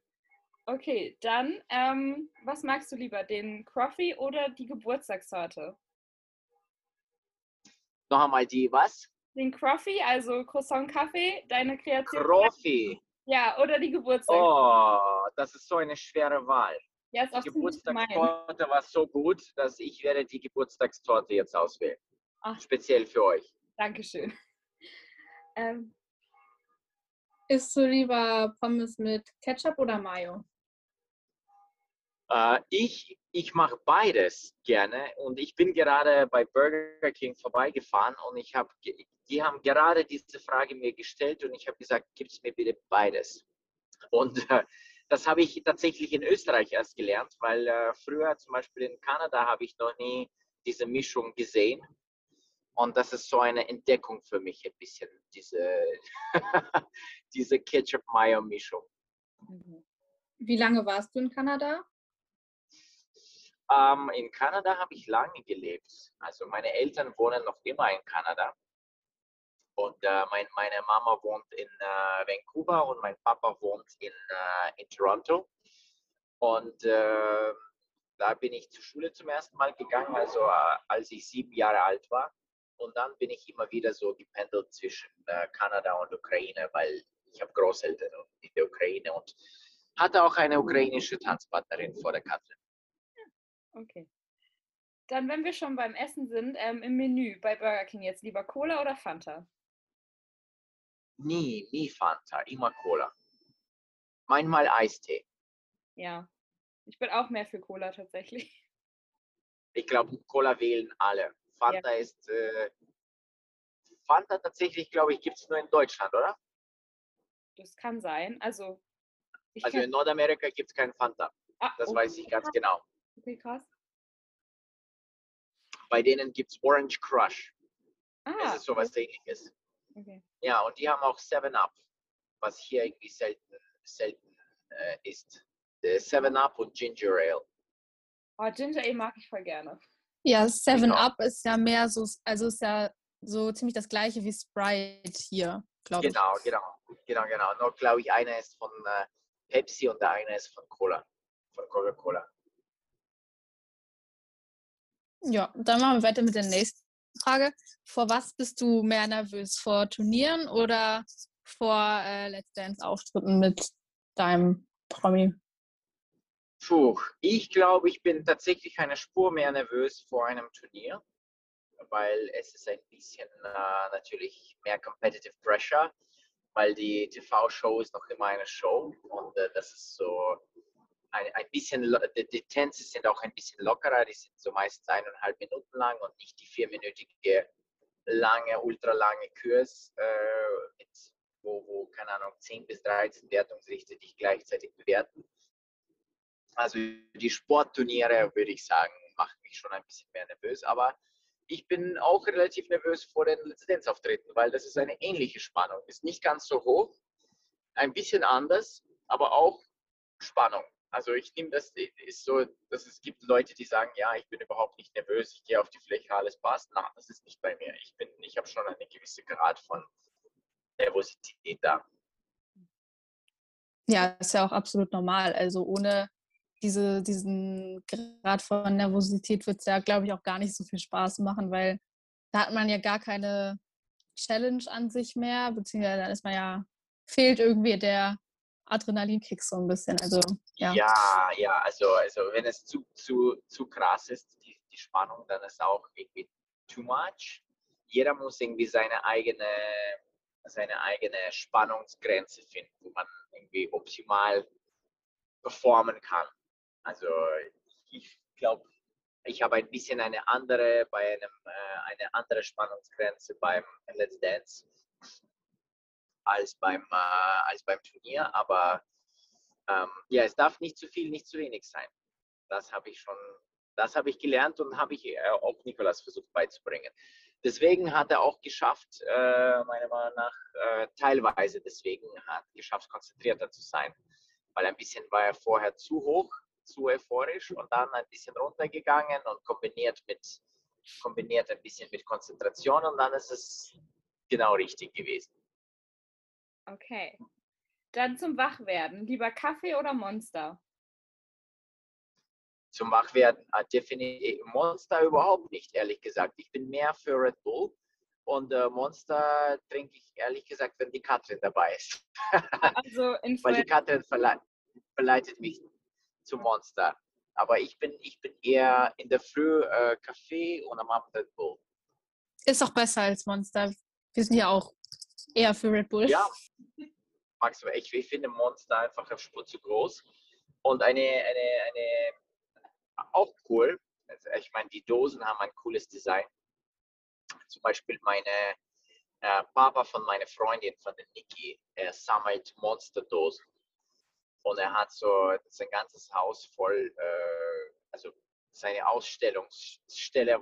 Speaker 3: Okay, dann, ähm, was magst du lieber, den Coffee oder die Geburtstagssorte?
Speaker 4: Noch einmal die was?
Speaker 3: Den Coffee, also Croissant Kaffee, deine Kreation.
Speaker 4: Coffee.
Speaker 2: Ja, oder die Geburtstag.
Speaker 4: Oh, das ist so eine schwere Wahl.
Speaker 2: ja,
Speaker 4: Die. Geburtstagstorte war so gut, dass ich werde die Geburtstagstorte jetzt auswählen.
Speaker 2: Ach.
Speaker 4: Speziell für euch.
Speaker 2: Dankeschön. Ähm,
Speaker 5: Isst du lieber Pommes mit Ketchup oder Mayo?
Speaker 4: Äh, ich ich mache beides gerne und ich bin gerade bei Burger King vorbeigefahren und ich habe, die haben gerade diese Frage mir gestellt und ich habe gesagt, gibt es mir bitte beides. Und äh, das habe ich tatsächlich in Österreich erst gelernt, weil äh, früher zum Beispiel in Kanada habe ich noch nie diese Mischung gesehen. Und das ist so eine Entdeckung für mich ein bisschen, diese, diese Ketchup-Mayo-Mischung.
Speaker 5: Wie lange warst du in Kanada?
Speaker 4: Ähm, in Kanada habe ich lange gelebt. Also meine Eltern wohnen noch immer in Kanada. Und äh, mein, meine Mama wohnt in äh, Vancouver und mein Papa wohnt in, äh, in Toronto. Und äh, da bin ich zur Schule zum ersten Mal gegangen, also äh, als ich sieben Jahre alt war. Und dann bin ich immer wieder so gependelt zwischen äh, Kanada und Ukraine, weil ich habe Großeltern in der Ukraine und hatte auch eine ukrainische Tanzpartnerin vor der Katrin.
Speaker 2: Okay. Dann, wenn wir schon beim Essen sind, ähm, im Menü bei Burger King jetzt lieber Cola oder Fanta?
Speaker 4: Nie, nie Fanta, immer Cola. Manchmal Eistee.
Speaker 2: Ja. Ich bin auch mehr für Cola tatsächlich.
Speaker 4: Ich glaube, Cola wählen alle. Fanta ist. Äh, Fanta tatsächlich, glaube ich, gibt es nur in Deutschland, oder?
Speaker 2: Das kann sein. Also, ich
Speaker 4: Also in Nordamerika gibt es kein Fanta.
Speaker 2: ah,
Speaker 4: Das
Speaker 2: oh,
Speaker 4: weiß ich ganz genau.
Speaker 2: Okay, krass.
Speaker 4: Bei denen gibt es Orange Crush.
Speaker 2: Ah,
Speaker 4: Das ist sowas ähnliches.
Speaker 2: okay.
Speaker 4: Ja, und die haben auch 7-Up, was hier irgendwie selten, selten äh, ist. 7-Up und Ginger Ale.
Speaker 2: Oh, Ginger Ale mag ich voll gerne.
Speaker 5: Ja, Seven
Speaker 4: Genau.
Speaker 5: Up ist ja mehr so, also ist ja so ziemlich das gleiche wie Sprite hier, glaube ich.
Speaker 4: Genau, genau. Genau, genau. Nur glaube ich, einer ist von äh, Pepsi und der eine ist von Cola. Von Coca-Cola.
Speaker 5: Ja, dann machen wir weiter mit der nächsten Frage. Vor was bist du mehr nervös? Vor Turnieren oder vor äh, Let's Dance Auftritten mit deinem Promi?
Speaker 4: Puh, ich glaube, ich bin tatsächlich eine Spur mehr nervös vor einem Turnier, weil es ist ein bisschen äh, natürlich mehr Competitive Pressure, weil die TV-Show ist noch immer eine Show und äh, das ist so ein, ein bisschen, die Tänze sind auch ein bisschen lockerer, die sind so meistens eineinhalb Minuten lang und nicht die vierminütige lange, ultralange Kurs, äh, mit, wo, wo, keine Ahnung, 10 bis 13 Wertungsrichter dich gleichzeitig bewerten. Also die Sportturniere, würde ich sagen, machen mich schon ein bisschen mehr nervös. Aber ich bin auch relativ nervös vor den Lizenzauftritten, weil das ist eine ähnliche Spannung. Ist nicht ganz so hoch, ein bisschen anders, aber auch Spannung. Also ich nehme das, ist so, dass es gibt Leute, die sagen, ja, ich bin überhaupt nicht nervös, ich gehe auf die Fläche, alles passt. Na, das ist nicht bei mir. Ich bin, ich habe schon eine gewisse Grad von Nervosität da.
Speaker 5: Ja, ist ja auch absolut normal. Also ohne diese, diesen Grad von Nervosität wird es ja, glaube ich, auch gar nicht so viel Spaß machen, weil da hat man ja gar keine Challenge an sich mehr, beziehungsweise dann ist man ja, fehlt irgendwie der Adrenalinkick so ein bisschen. Also ja.
Speaker 4: Ja, ja, also, also wenn es zu, zu, zu krass ist, die, die Spannung, dann ist auch irgendwie too much. Jeder muss irgendwie seine eigene, seine eigene Spannungsgrenze finden, wo man irgendwie optimal performen kann. Also ich glaube, ich habe ein bisschen eine andere bei einem äh, eine andere Spannungsgrenze beim Let's Dance als beim äh, als beim Turnier, aber ähm, ja, es darf nicht zu viel, nicht zu wenig sein. Das habe ich schon, das habe ich gelernt und habe ich äh, auch Nikolas versucht beizubringen. Deswegen hat er auch geschafft, äh, meiner Meinung nach, äh, teilweise deswegen hat geschafft, konzentrierter zu sein. Weil ein bisschen war er vorher zu hoch, zu euphorisch und dann ein bisschen runtergegangen und kombiniert mit kombiniert ein bisschen mit Konzentration und dann ist es genau richtig gewesen.
Speaker 2: Okay. Dann zum Wachwerden. Lieber Kaffee oder Monster?
Speaker 4: zum Wachwerden äh, definitiv Monster überhaupt nicht, ehrlich gesagt. Ich bin mehr für Red Bull, Und äh, Monster trinke ich ehrlich gesagt, wenn die Katrin dabei ist.
Speaker 2: Also in
Speaker 4: Weil die Katrin verle verleitet mich zu Monster. Aber ich bin, ich bin eher in der Früh äh, Kaffee und am Abend Red Bull.
Speaker 5: Ist auch besser als Monster. Wir sind ja auch eher für Red Bull.
Speaker 4: Ja, du, ich, ich finde Monster einfach eine Spur zu groß. Und eine, eine, eine auch cool. Also ich meine, die Dosen haben ein cooles Design. Zum Beispiel meine äh, Papa von meiner Freundin, von der Niki, er sammelt Monsterdosen. Und er hat so sein ganzes Haus voll, äh, also seine Ausstellungsstelle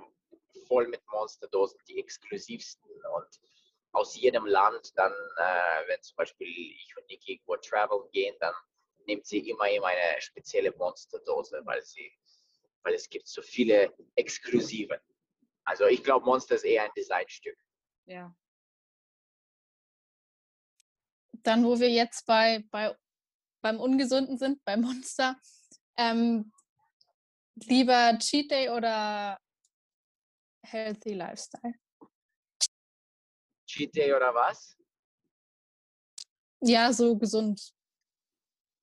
Speaker 4: voll mit Monsterdosen, die exklusivsten und aus jedem Land dann, äh, wenn zum Beispiel ich und Niki irgendwo traveln gehen, dann nimmt sie immer immer eine spezielle Monsterdose, weil sie, weil es gibt so viele exklusive. Also ich glaube, Monster ist eher ein Designstück.
Speaker 2: Ja.
Speaker 5: Dann, wo wir jetzt bei, bei beim Ungesunden sind, beim Monster, ähm, lieber Cheat Day oder Healthy Lifestyle?
Speaker 4: Cheat Day oder was?
Speaker 5: Ja, so gesund.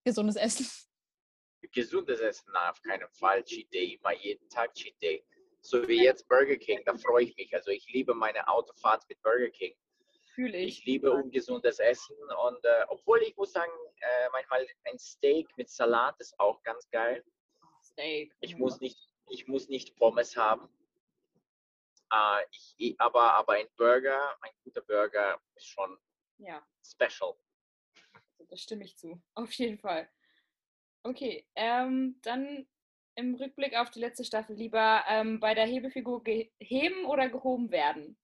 Speaker 5: Gesundes Essen.
Speaker 4: Gesundes Essen, nein, auf keinen Fall. Cheat Day, immer jeden Tag Cheat Day. So wie jetzt Burger King, da freue ich mich. Also ich liebe meine Autofahrt mit Burger King.
Speaker 2: Fühle
Speaker 4: Ich
Speaker 2: ich.
Speaker 4: liebe ungesundes Essen und äh, obwohl ich muss sagen, äh, manchmal ein Steak mit Salat ist auch ganz geil.
Speaker 2: Steak.
Speaker 4: Ich muss nicht, ich muss nicht Pommes haben. Äh, ich, ich, aber, aber ein Burger, ein guter Burger ist schon
Speaker 2: Ja,
Speaker 4: special.
Speaker 2: das stimme ich zu. Auf jeden Fall. Okay, ähm, dann im Rückblick auf die letzte Staffel lieber ähm, bei der Hebefigur geheben oder gehoben werden?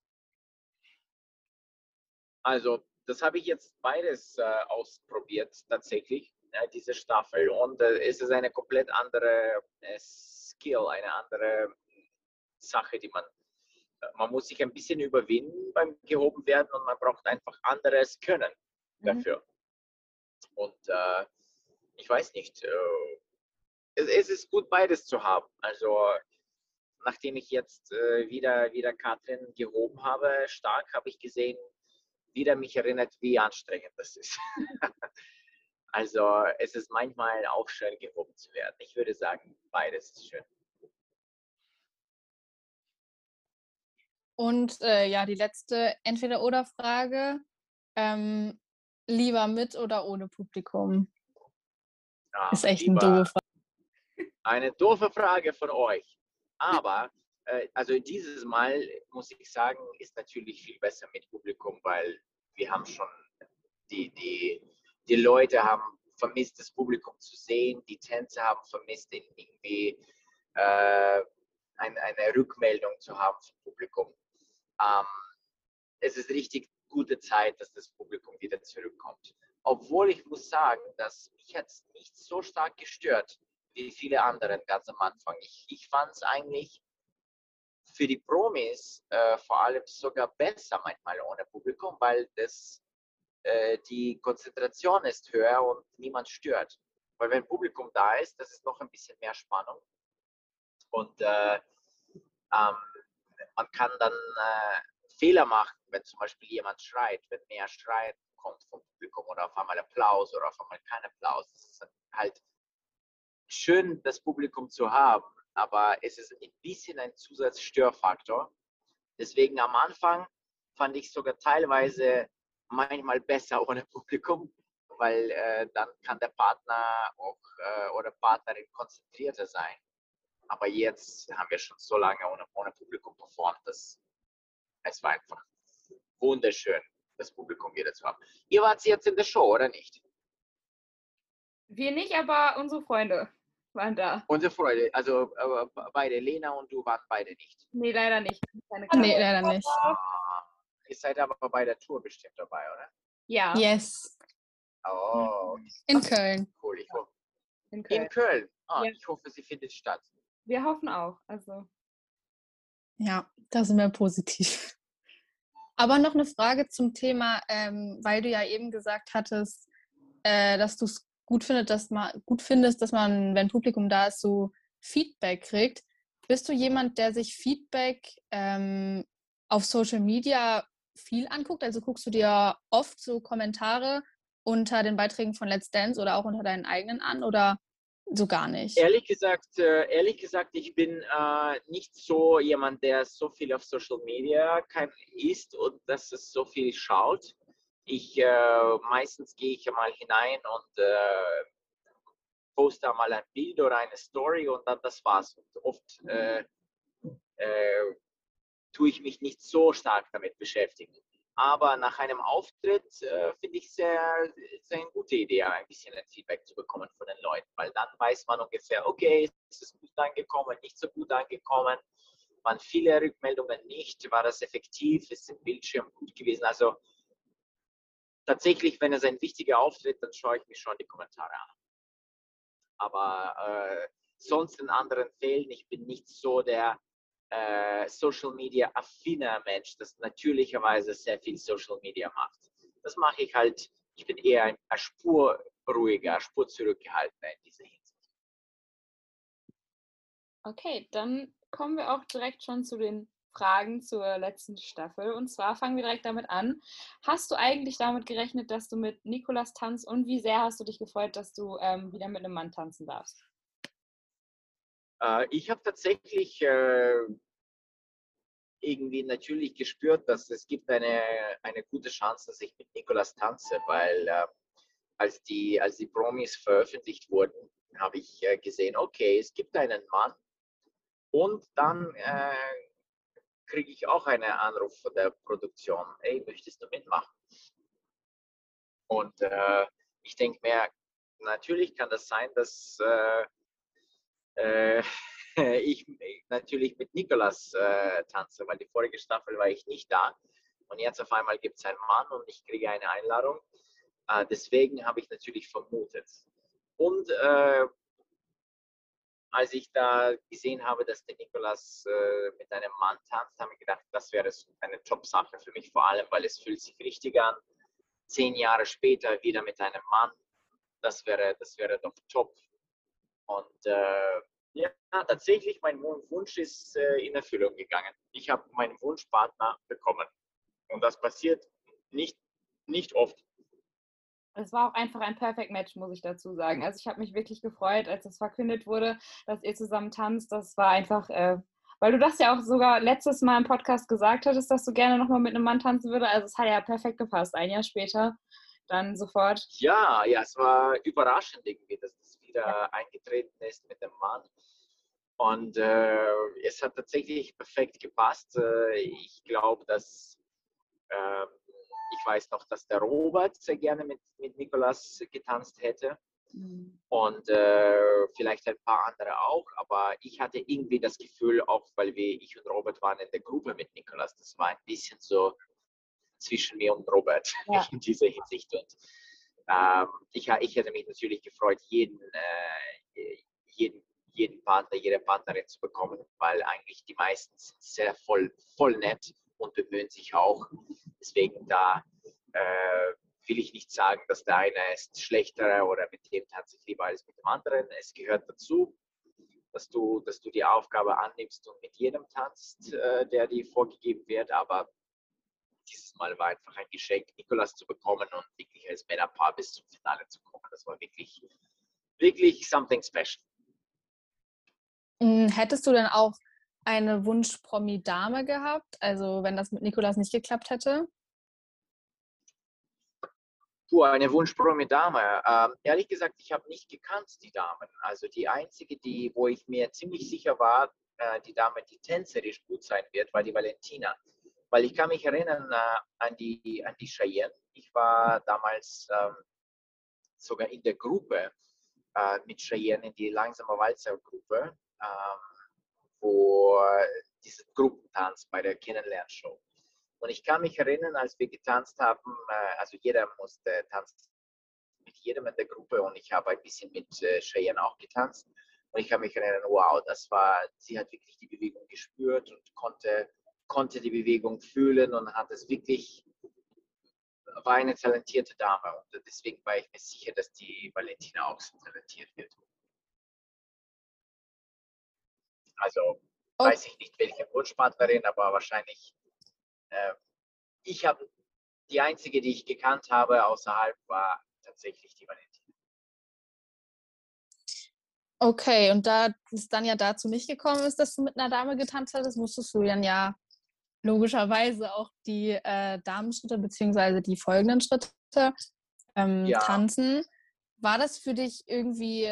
Speaker 4: Also, das habe ich jetzt beides äh, ausprobiert, tatsächlich, äh, diese Staffel. Und äh, es ist eine komplett andere äh, Skill, eine andere Sache, die man, man muss sich ein bisschen überwinden beim gehoben werden und man braucht einfach anderes Können
Speaker 2: Mhm.
Speaker 4: dafür. Und äh, ich weiß nicht, äh, es, es ist gut, beides zu haben. Also, nachdem ich jetzt äh, wieder, wieder Katrin gehoben habe, stark, habe ich gesehen, wieder mich erinnert, wie anstrengend das ist. also es ist manchmal auch schön, gehoben zu werden. Ich würde sagen, beides ist schön.
Speaker 5: Und äh, ja, die letzte Entweder-Oder-Frage. Ähm, lieber mit oder ohne Publikum?
Speaker 4: Ja,
Speaker 5: Ist echt eine doofe Frage.
Speaker 4: Eine doofe Frage von euch. Aber, äh, also dieses Mal, muss ich sagen, ist natürlich viel besser mit Publikum, weil wir haben schon, die, die, die Leute haben vermisst, das Publikum zu sehen, die Tänzer haben vermisst, irgendwie äh, ein, eine Rückmeldung zu haben vom Publikum. Ähm, es ist richtig gute Zeit, dass das Publikum wieder zurückkommt. Obwohl ich muss sagen, dass mich jetzt nicht so stark gestört, wie viele anderen ganz am Anfang. Ich, ich fand es eigentlich für die Promis äh, vor allem sogar besser manchmal ohne Publikum, weil das, äh, die Konzentration ist höher und niemand stört. Weil wenn Publikum da ist, das ist noch ein bisschen mehr Spannung. Und äh, ähm, man kann dann äh, Fehler machen, wenn zum Beispiel jemand schreit, wenn mehr Schreit kommt vom Publikum oder auf einmal Applaus oder auf einmal kein Applaus. Das ist halt schön, das Publikum zu haben, aber es ist ein bisschen ein Zusatzstörfaktor. Deswegen am Anfang fand ich sogar teilweise manchmal besser ohne Publikum, weil äh, dann kann der Partner auch äh, oder Partnerin konzentrierter sein. Aber jetzt haben wir schon so lange ohne, ohne Publikum performt, dass es war einfach wunderschön, das Publikum wieder zu haben. Ihr wart jetzt in der Show, oder nicht?
Speaker 2: Wir nicht, aber unsere Freunde waren da.
Speaker 4: Unsere Freude, also äh, beide, Lena und du waren beide nicht.
Speaker 2: Nee, leider nicht. Keine
Speaker 5: Ah, nee, leider nicht.
Speaker 4: Ah, ihr seid aber bei der Tour bestimmt dabei, oder?
Speaker 2: Ja,
Speaker 5: Yes.
Speaker 4: Oh,
Speaker 5: In Köln.
Speaker 4: cool. Ich hoffe,
Speaker 2: in Köln.
Speaker 4: in Köln. Ah,
Speaker 2: Ja.
Speaker 4: Ich hoffe, sie findet statt.
Speaker 2: Wir hoffen auch. Also,
Speaker 5: Ja, da sind wir positiv. Aber noch eine Frage zum Thema, ähm, weil du ja eben gesagt hattest, äh, dass du es gut findest, dass man gut findest, dass man, wenn Publikum da ist, so Feedback kriegt. Bist du jemand, der sich Feedback ähm, auf Social Media viel anguckt? Also guckst du dir oft so Kommentare unter den Beiträgen von Let's Dance oder auch unter deinen eigenen an oder so gar nicht?
Speaker 4: Ehrlich gesagt, äh, ehrlich gesagt, ich bin äh, nicht so jemand, der so viel auf Social Media kann, ist und dass es so viel schaut. Ich äh, meistens gehe ich mal hinein und äh, poste mal ein Bild oder eine Story und dann das war's. Und oft äh, äh, tue ich mich nicht so stark damit beschäftigen. Aber nach einem Auftritt äh, finde ich sehr, sehr eine gute Idee, ein bisschen ein Feedback zu bekommen von den Leuten, weil dann weiß man ungefähr, okay, ist es gut angekommen, nicht so gut angekommen, waren viele Rückmeldungen nicht, war das effektiv, ist der Bildschirm gut gewesen. Also tatsächlich, wenn es ein wichtiger Auftritt, dann schaue ich mir schon die Kommentare an. Aber äh, sonst in anderen Fällen, ich bin nicht so der äh, Social Media affiner Mensch, das natürlicherweise sehr viel Social Media macht. Das mache ich halt, ich bin eher ein, ein Spur ruhiger, Spur zurückgehaltener in dieser Hinsicht.
Speaker 2: Okay, dann kommen wir auch direkt schon zu den Fragen zur letzten Staffel. Und zwar fangen wir direkt damit an. Hast du eigentlich damit gerechnet, dass du mit Nikolas tanzt und wie sehr hast du dich gefreut, dass du ähm, wieder mit einem Mann tanzen darfst?
Speaker 4: Äh, ich habe tatsächlich äh, irgendwie natürlich gespürt, dass es gibt eine, eine gute Chance, dass ich mit Nikolas tanze, weil äh, als, die, als die Promis veröffentlicht wurden, habe ich äh, gesehen, okay, es gibt einen Mann und dann äh, kriege ich auch einen Anruf von der Produktion, hey, möchtest du mitmachen? Und äh, ich denke mir, natürlich kann das sein, dass äh, ich natürlich mit Nikolas äh, tanze, weil die vorige Staffel war ich nicht da. Und jetzt auf einmal gibt es einen Mann und ich kriege eine Einladung. Äh, deswegen habe ich natürlich vermutet. Und äh, als ich da gesehen habe, dass der Nikolas äh, mit einem Mann tanzt, habe ich gedacht, das wäre eine Top-Sache für mich, vor allem, weil es fühlt sich richtig an. Zehn Jahre später wieder mit einem Mann, das wäre, das wäre doch top. Und äh, ja, tatsächlich, mein Wunsch ist äh, in Erfüllung gegangen. Ich habe meinen Wunschpartner bekommen. Und das passiert nicht, nicht oft.
Speaker 2: Es war auch einfach ein Perfect Match, muss ich dazu sagen. Also ich habe mich wirklich gefreut, als es verkündet wurde, dass ihr zusammen tanzt. Das war einfach, äh, weil du das ja auch sogar letztes Mal im Podcast gesagt hattest, dass du gerne nochmal mit einem Mann tanzen würdest. Also es hat ja perfekt gepasst. Ein Jahr später dann sofort.
Speaker 4: Ja, ja, es war überraschend irgendwie, dass das ja. eingetreten ist mit dem Mann. Und äh, es hat tatsächlich perfekt gepasst. Äh, ich glaube, dass äh, ich weiß noch, dass der Robert sehr gerne mit, mit Nikolas getanzt hätte. Mhm. Und äh, vielleicht ein paar andere auch, aber ich hatte irgendwie das Gefühl, auch weil wir, ich und Robert waren in der Gruppe mit Nikolas, das war ein bisschen so zwischen mir und Robert ja. in dieser Hinsicht. Und ähm, ich, ich hätte mich natürlich gefreut, jeden, äh, jeden jeden Partner, jede Partnerin zu bekommen, weil eigentlich die meisten sind sehr voll, voll nett und bemühen sich auch. Deswegen da äh, will ich nicht sagen, dass der eine ist schlechter oder mit dem tanze ich lieber als mit dem anderen. Es gehört dazu, dass du, dass du die Aufgabe annimmst und mit jedem tanzt, äh, der dir vorgegeben wird. Aber dieses Mal war einfach ein Geschenk, Nikolas zu bekommen und wirklich als Männerpaar bis zum Finale zu kommen. Das war wirklich, wirklich something special.
Speaker 5: Hm, hättest du denn auch eine Wunsch-Promi-Dame gehabt? Also wenn das mit Nikolas nicht geklappt hätte?
Speaker 4: Puh, eine Wunsch-Promi-Dame. Ähm, ehrlich gesagt, ich habe nicht gekannt, die Damen. Also die einzige, die, wo ich mir ziemlich sicher war, äh, die Dame, die tänzerisch gut sein wird, war die Valentina. Weil ich kann mich erinnern äh, an, die, an die Cheyenne. Ich war damals ähm, sogar in der Gruppe äh, mit Cheyenne, in die langsame Walzer-Gruppe ähm, wo dieses Gruppentanz bei der Kennenlernshow. Und ich kann mich erinnern, als wir getanzt haben, äh, also jeder musste tanzen mit jedem in der Gruppe und ich habe ein bisschen mit äh, Cheyenne auch getanzt. Und ich kann mich erinnern, wow, das war, sie hat wirklich die Bewegung gespürt und konnte, konnte die Bewegung fühlen und hat es wirklich, war eine talentierte Dame. Und deswegen war ich mir sicher, dass die Valentina auch so talentiert wird. Also oh. weiß ich nicht, welche Wunschpartnerin, aber wahrscheinlich ich habe die einzige, die ich gekannt habe außerhalb, war tatsächlich die Valentina.
Speaker 5: Okay, und da es dann ja dazu nicht gekommen ist, dass du mit einer Dame getanzt hattest, musstest du dann ja logischerweise auch die äh, Damenschritte beziehungsweise die folgenden Schritte ähm,
Speaker 4: Ja.
Speaker 5: tanzen. War das für dich irgendwie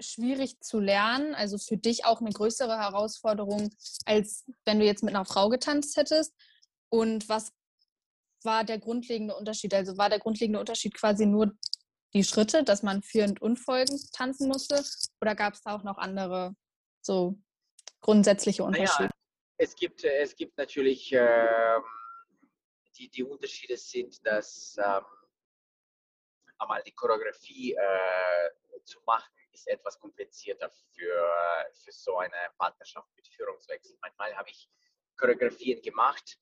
Speaker 5: schwierig zu lernen? Also für dich auch eine größere Herausforderung, als wenn du jetzt mit einer Frau getanzt hättest? Und was war der grundlegende Unterschied? Also war der grundlegende Unterschied quasi nur die Schritte, dass man führend und folgend tanzen musste? Oder gab es da auch noch andere so grundsätzliche Unterschiede?
Speaker 4: Es gibt, äh, es gibt natürlich, ähm, die, die Unterschiede sind, dass ähm, einmal die Choreografie äh, zu machen, ist etwas komplizierter für, für so eine Partnerschaft mit Führungswechsel. Manchmal habe ich Choreografien gemacht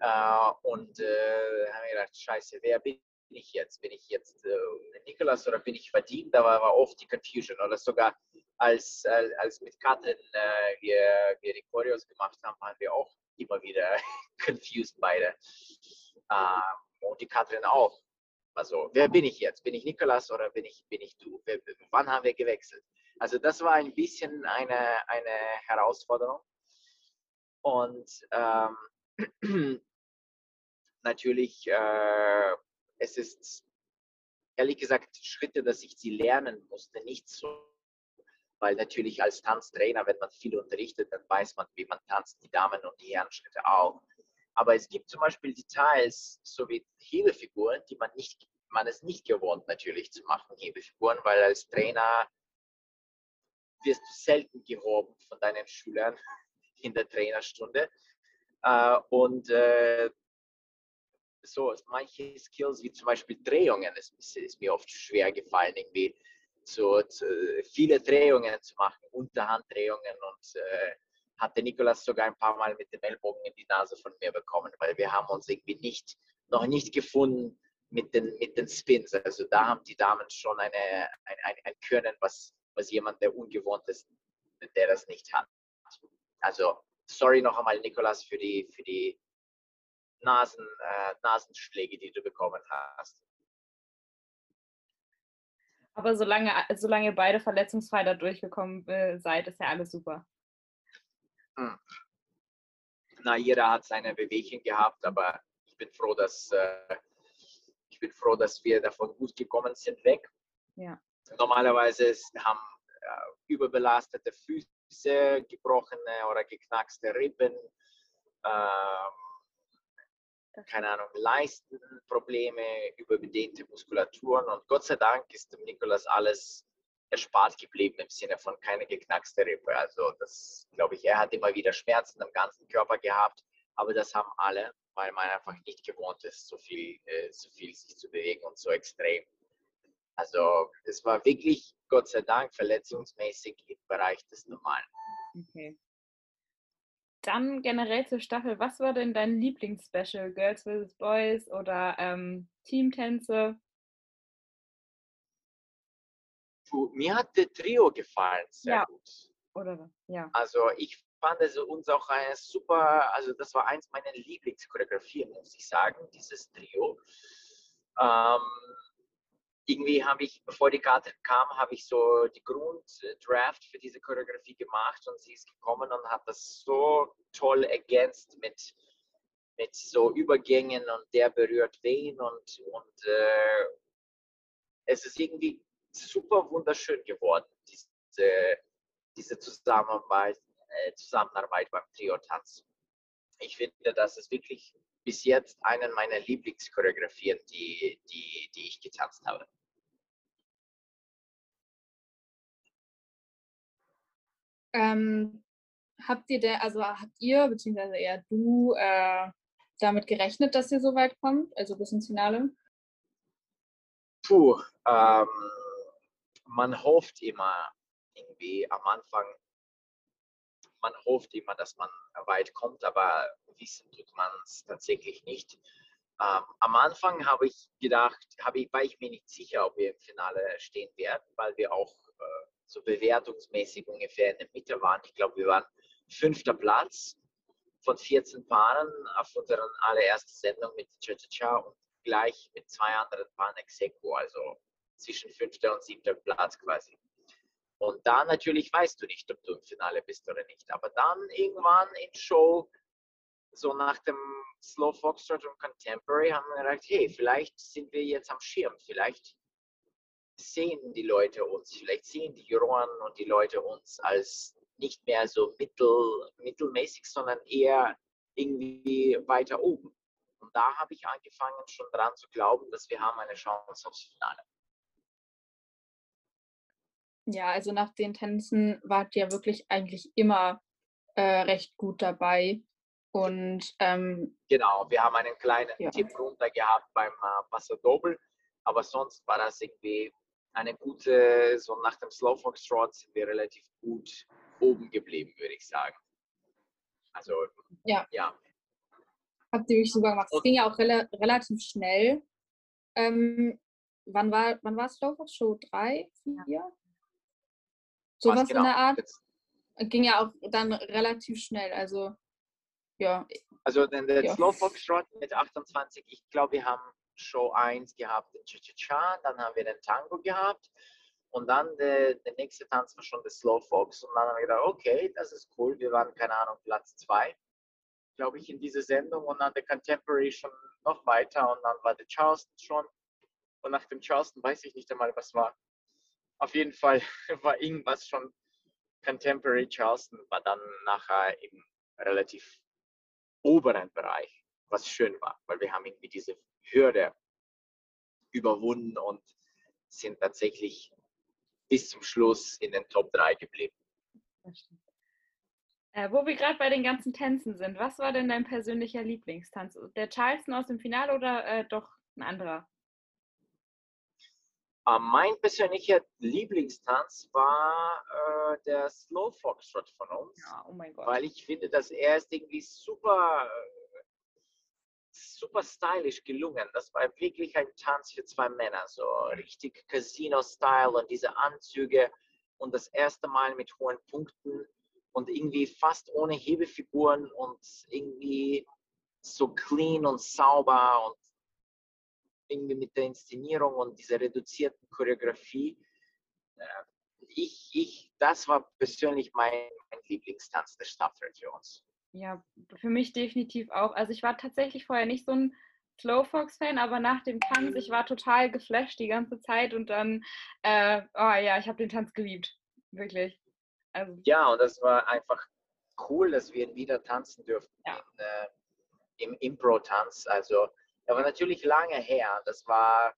Speaker 4: äh, und äh, habe mir gedacht, scheiße, wer bin ich jetzt? Bin ich jetzt äh, Nikolas oder bin ich Vadim? Da war, war oft die Confusion oder sogar als, als, als mit Katrin äh, wir, wir die Choreos gemacht haben, waren wir auch immer wieder confused beide. Äh, und die Katrin auch. Also, wer bin ich jetzt? Bin ich Nikolas oder bin ich, bin ich du? Wer, wann haben wir gewechselt? Also, das war ein bisschen eine, eine Herausforderung. Und ähm, natürlich, äh, es ist ehrlich gesagt Schritte, dass ich sie lernen musste, nicht so weil natürlich als Tanztrainer, wenn man viel unterrichtet, dann weiß man, wie man tanzt, die Damen- und die Herrenschritte auch. Aber es gibt zum Beispiel Details, so wie Hebefiguren, die man nicht, man ist nicht gewohnt natürlich zu machen, Hebefiguren, weil als Trainer wirst du selten gehoben von deinen Schülern in der Trainerstunde. Äh, und äh, so manche Skills wie zum Beispiel Drehungen ist, ist mir oft schwer gefallen, irgendwie zu, viele Drehungen zu machen, Unterhanddrehungen und äh, hatte Nikolas sogar ein paar Mal mit dem Ellbogen in die Nase von mir bekommen, weil wir haben uns irgendwie nicht, noch nicht gefunden mit den, mit den Spins. Also da haben die Damen schon eine, ein, ein, ein Können, was, was jemand, der ungewohnt ist, der das nicht hat. Also sorry noch einmal, Nikolas, für die, für die Nasen, äh, Nasenschläge, die du bekommen hast.
Speaker 2: Aber solange, solange beide verletzungsfrei da durchgekommen äh, seid, ist ja alles super.
Speaker 4: Hm. Na, jeder hat seine Bewegchen gehabt, aber ich bin froh, dass äh, ich bin froh, dass wir davon gut gekommen sind weg.
Speaker 2: Ja.
Speaker 4: Normalerweise haben äh, überbelastete Füße, gebrochene oder geknackste Rippen, ähm, keine Ahnung, Leistenprobleme, überdehnte Muskulaturen und Gott sei Dank ist dem Nikolas alles erspart geblieben im Sinne von keine geknackste Rippe. Also das glaube ich, er hat immer wieder Schmerzen am ganzen Körper gehabt, aber das haben alle, weil man einfach nicht gewohnt ist, so viel, äh, so viel sich zu bewegen und so extrem. Also es war wirklich, Gott sei Dank, verletzungsmäßig im Bereich des Normalen.
Speaker 2: Okay. Dann generell zur Staffel, was war denn dein Lieblingsspecial? Girls vs. Boys oder ähm, Teamtänze?
Speaker 4: Mir hat der Trio gefallen, sehr
Speaker 2: Ja.
Speaker 4: gut.
Speaker 2: Oder? Ja.
Speaker 4: Also ich fand es uns auch eine super, also das war eins meiner Lieblingschoreografien, muss ich sagen, dieses Trio. Ähm, irgendwie habe ich, bevor die Karte kam, habe ich so die Grunddraft für diese Choreografie gemacht und sie ist gekommen und hat das so toll ergänzt mit, mit so Übergängen und der berührt wen und, und äh, es ist irgendwie super wunderschön geworden, diese, diese Zusammenarbeit, äh, Zusammenarbeit beim Trio-Tanz. Ich finde, das ist wirklich bis jetzt eine meiner Lieblingschoreografien, die, die, die ich getanzt habe.
Speaker 5: Ähm, habt ihr der, also habt ihr, beziehungsweise eher du, äh, damit gerechnet, dass ihr so weit kommt, also bis ins Finale?
Speaker 4: Puh, ähm, man hofft immer irgendwie am Anfang, man hofft immer, dass man weit kommt, aber wissen tut man es tatsächlich nicht. Ähm, am Anfang habe ich gedacht, habe ich, war ich mir nicht sicher, ob wir im Finale stehen werden, weil wir auch so bewertungsmäßig ungefähr in der Mitte waren. Ich glaube, wir waren fünfter Platz von 14 Paaren auf unseren allerersten Sendung mit Cha-Cha-Cha und gleich mit zwei anderen Paaren ex aequo, also zwischen fünfter und siebter Platz quasi. Und da natürlich weißt du nicht, ob du im Finale bist oder nicht. Aber dann irgendwann in Show, so nach dem Slow Foxtrot und Contemporary, haben wir gedacht, hey, vielleicht sind wir jetzt am Schirm, vielleicht sehen die Leute uns, vielleicht sehen die Juroren und die Leute uns als nicht mehr so mittel, mittelmäßig, sondern eher irgendwie weiter oben. Und da habe ich angefangen, schon daran zu glauben, dass wir haben eine Chance aufs Finale.
Speaker 5: Ja, also nach den Tänzen wart ihr wirklich eigentlich immer äh, recht gut dabei. Und ähm,
Speaker 4: genau, wir haben einen kleinen
Speaker 5: ja.
Speaker 4: Tipp runter gehabt beim äh, Paso Doble, aber sonst war das irgendwie eine gute, so nach dem Slow Fox Trot sind wir relativ gut oben geblieben, würde ich sagen. Also,
Speaker 5: Ja.
Speaker 4: ja.
Speaker 5: habt ihr wirklich super gemacht. Es ging ja auch rela relativ schnell. Ähm, wann war wann war Slowfox Show? Drei, vier? Sowas
Speaker 4: Was genau?
Speaker 5: in der Art.
Speaker 4: Jetzt-
Speaker 5: Ging ja auch dann relativ schnell. Also ja,
Speaker 4: Also den, den
Speaker 5: Ja.
Speaker 4: Slow Fox Trot mit 28, ich glaube, wir haben Show 1 gehabt, den Cha-Cha-Cha, dann haben wir den Tango gehabt und dann der, der nächste Tanz war schon der Slow Fox und dann haben wir gedacht, okay, das ist cool, wir waren, keine Ahnung, Platz 2, glaube ich, in dieser Sendung und dann der Contemporary schon noch weiter und dann war der Charleston schon und nach dem Charleston weiß ich nicht einmal, was war. Auf jeden Fall war irgendwas schon Contemporary Charleston, war dann nachher im relativ oberen Bereich, was schön war, weil wir haben irgendwie diese Hürde überwunden und sind tatsächlich bis zum Schluss in den Top 3 geblieben.
Speaker 3: Äh, wo wir gerade bei den ganzen Tänzen sind, was war denn dein persönlicher Lieblingstanz? Der Charleston aus dem Finale oder äh, doch ein anderer?
Speaker 4: Äh, mein persönlicher Lieblingstanz war äh, der Slow Foxtrot von uns,
Speaker 3: Ja, oh mein Gott.
Speaker 4: weil ich finde, dass er ist irgendwie super, äh, super stylisch gelungen. Das war wirklich ein Tanz für zwei Männer, so richtig Casino-Style und diese Anzüge und das erste Mal mit hohen Punkten und irgendwie fast ohne Hebefiguren und irgendwie so clean und sauber und irgendwie mit der Inszenierung und dieser reduzierten Choreografie. Äh, Ich, ich, das war persönlich mein, mein Lieblingstanz der Staffel für uns.
Speaker 3: Ja, für mich definitiv auch. Also ich war tatsächlich vorher nicht so ein Slow Fox-Fan, aber nach dem Tanz, ich war total geflasht die ganze Zeit und dann, äh, oh ja, ich habe den Tanz geliebt. Wirklich. Also,
Speaker 4: Ja, und das war einfach cool, dass wir ihn wieder tanzen durften
Speaker 3: Ja.
Speaker 4: in, äh, im Impro-Tanz. Also, er war natürlich lange her. Das war,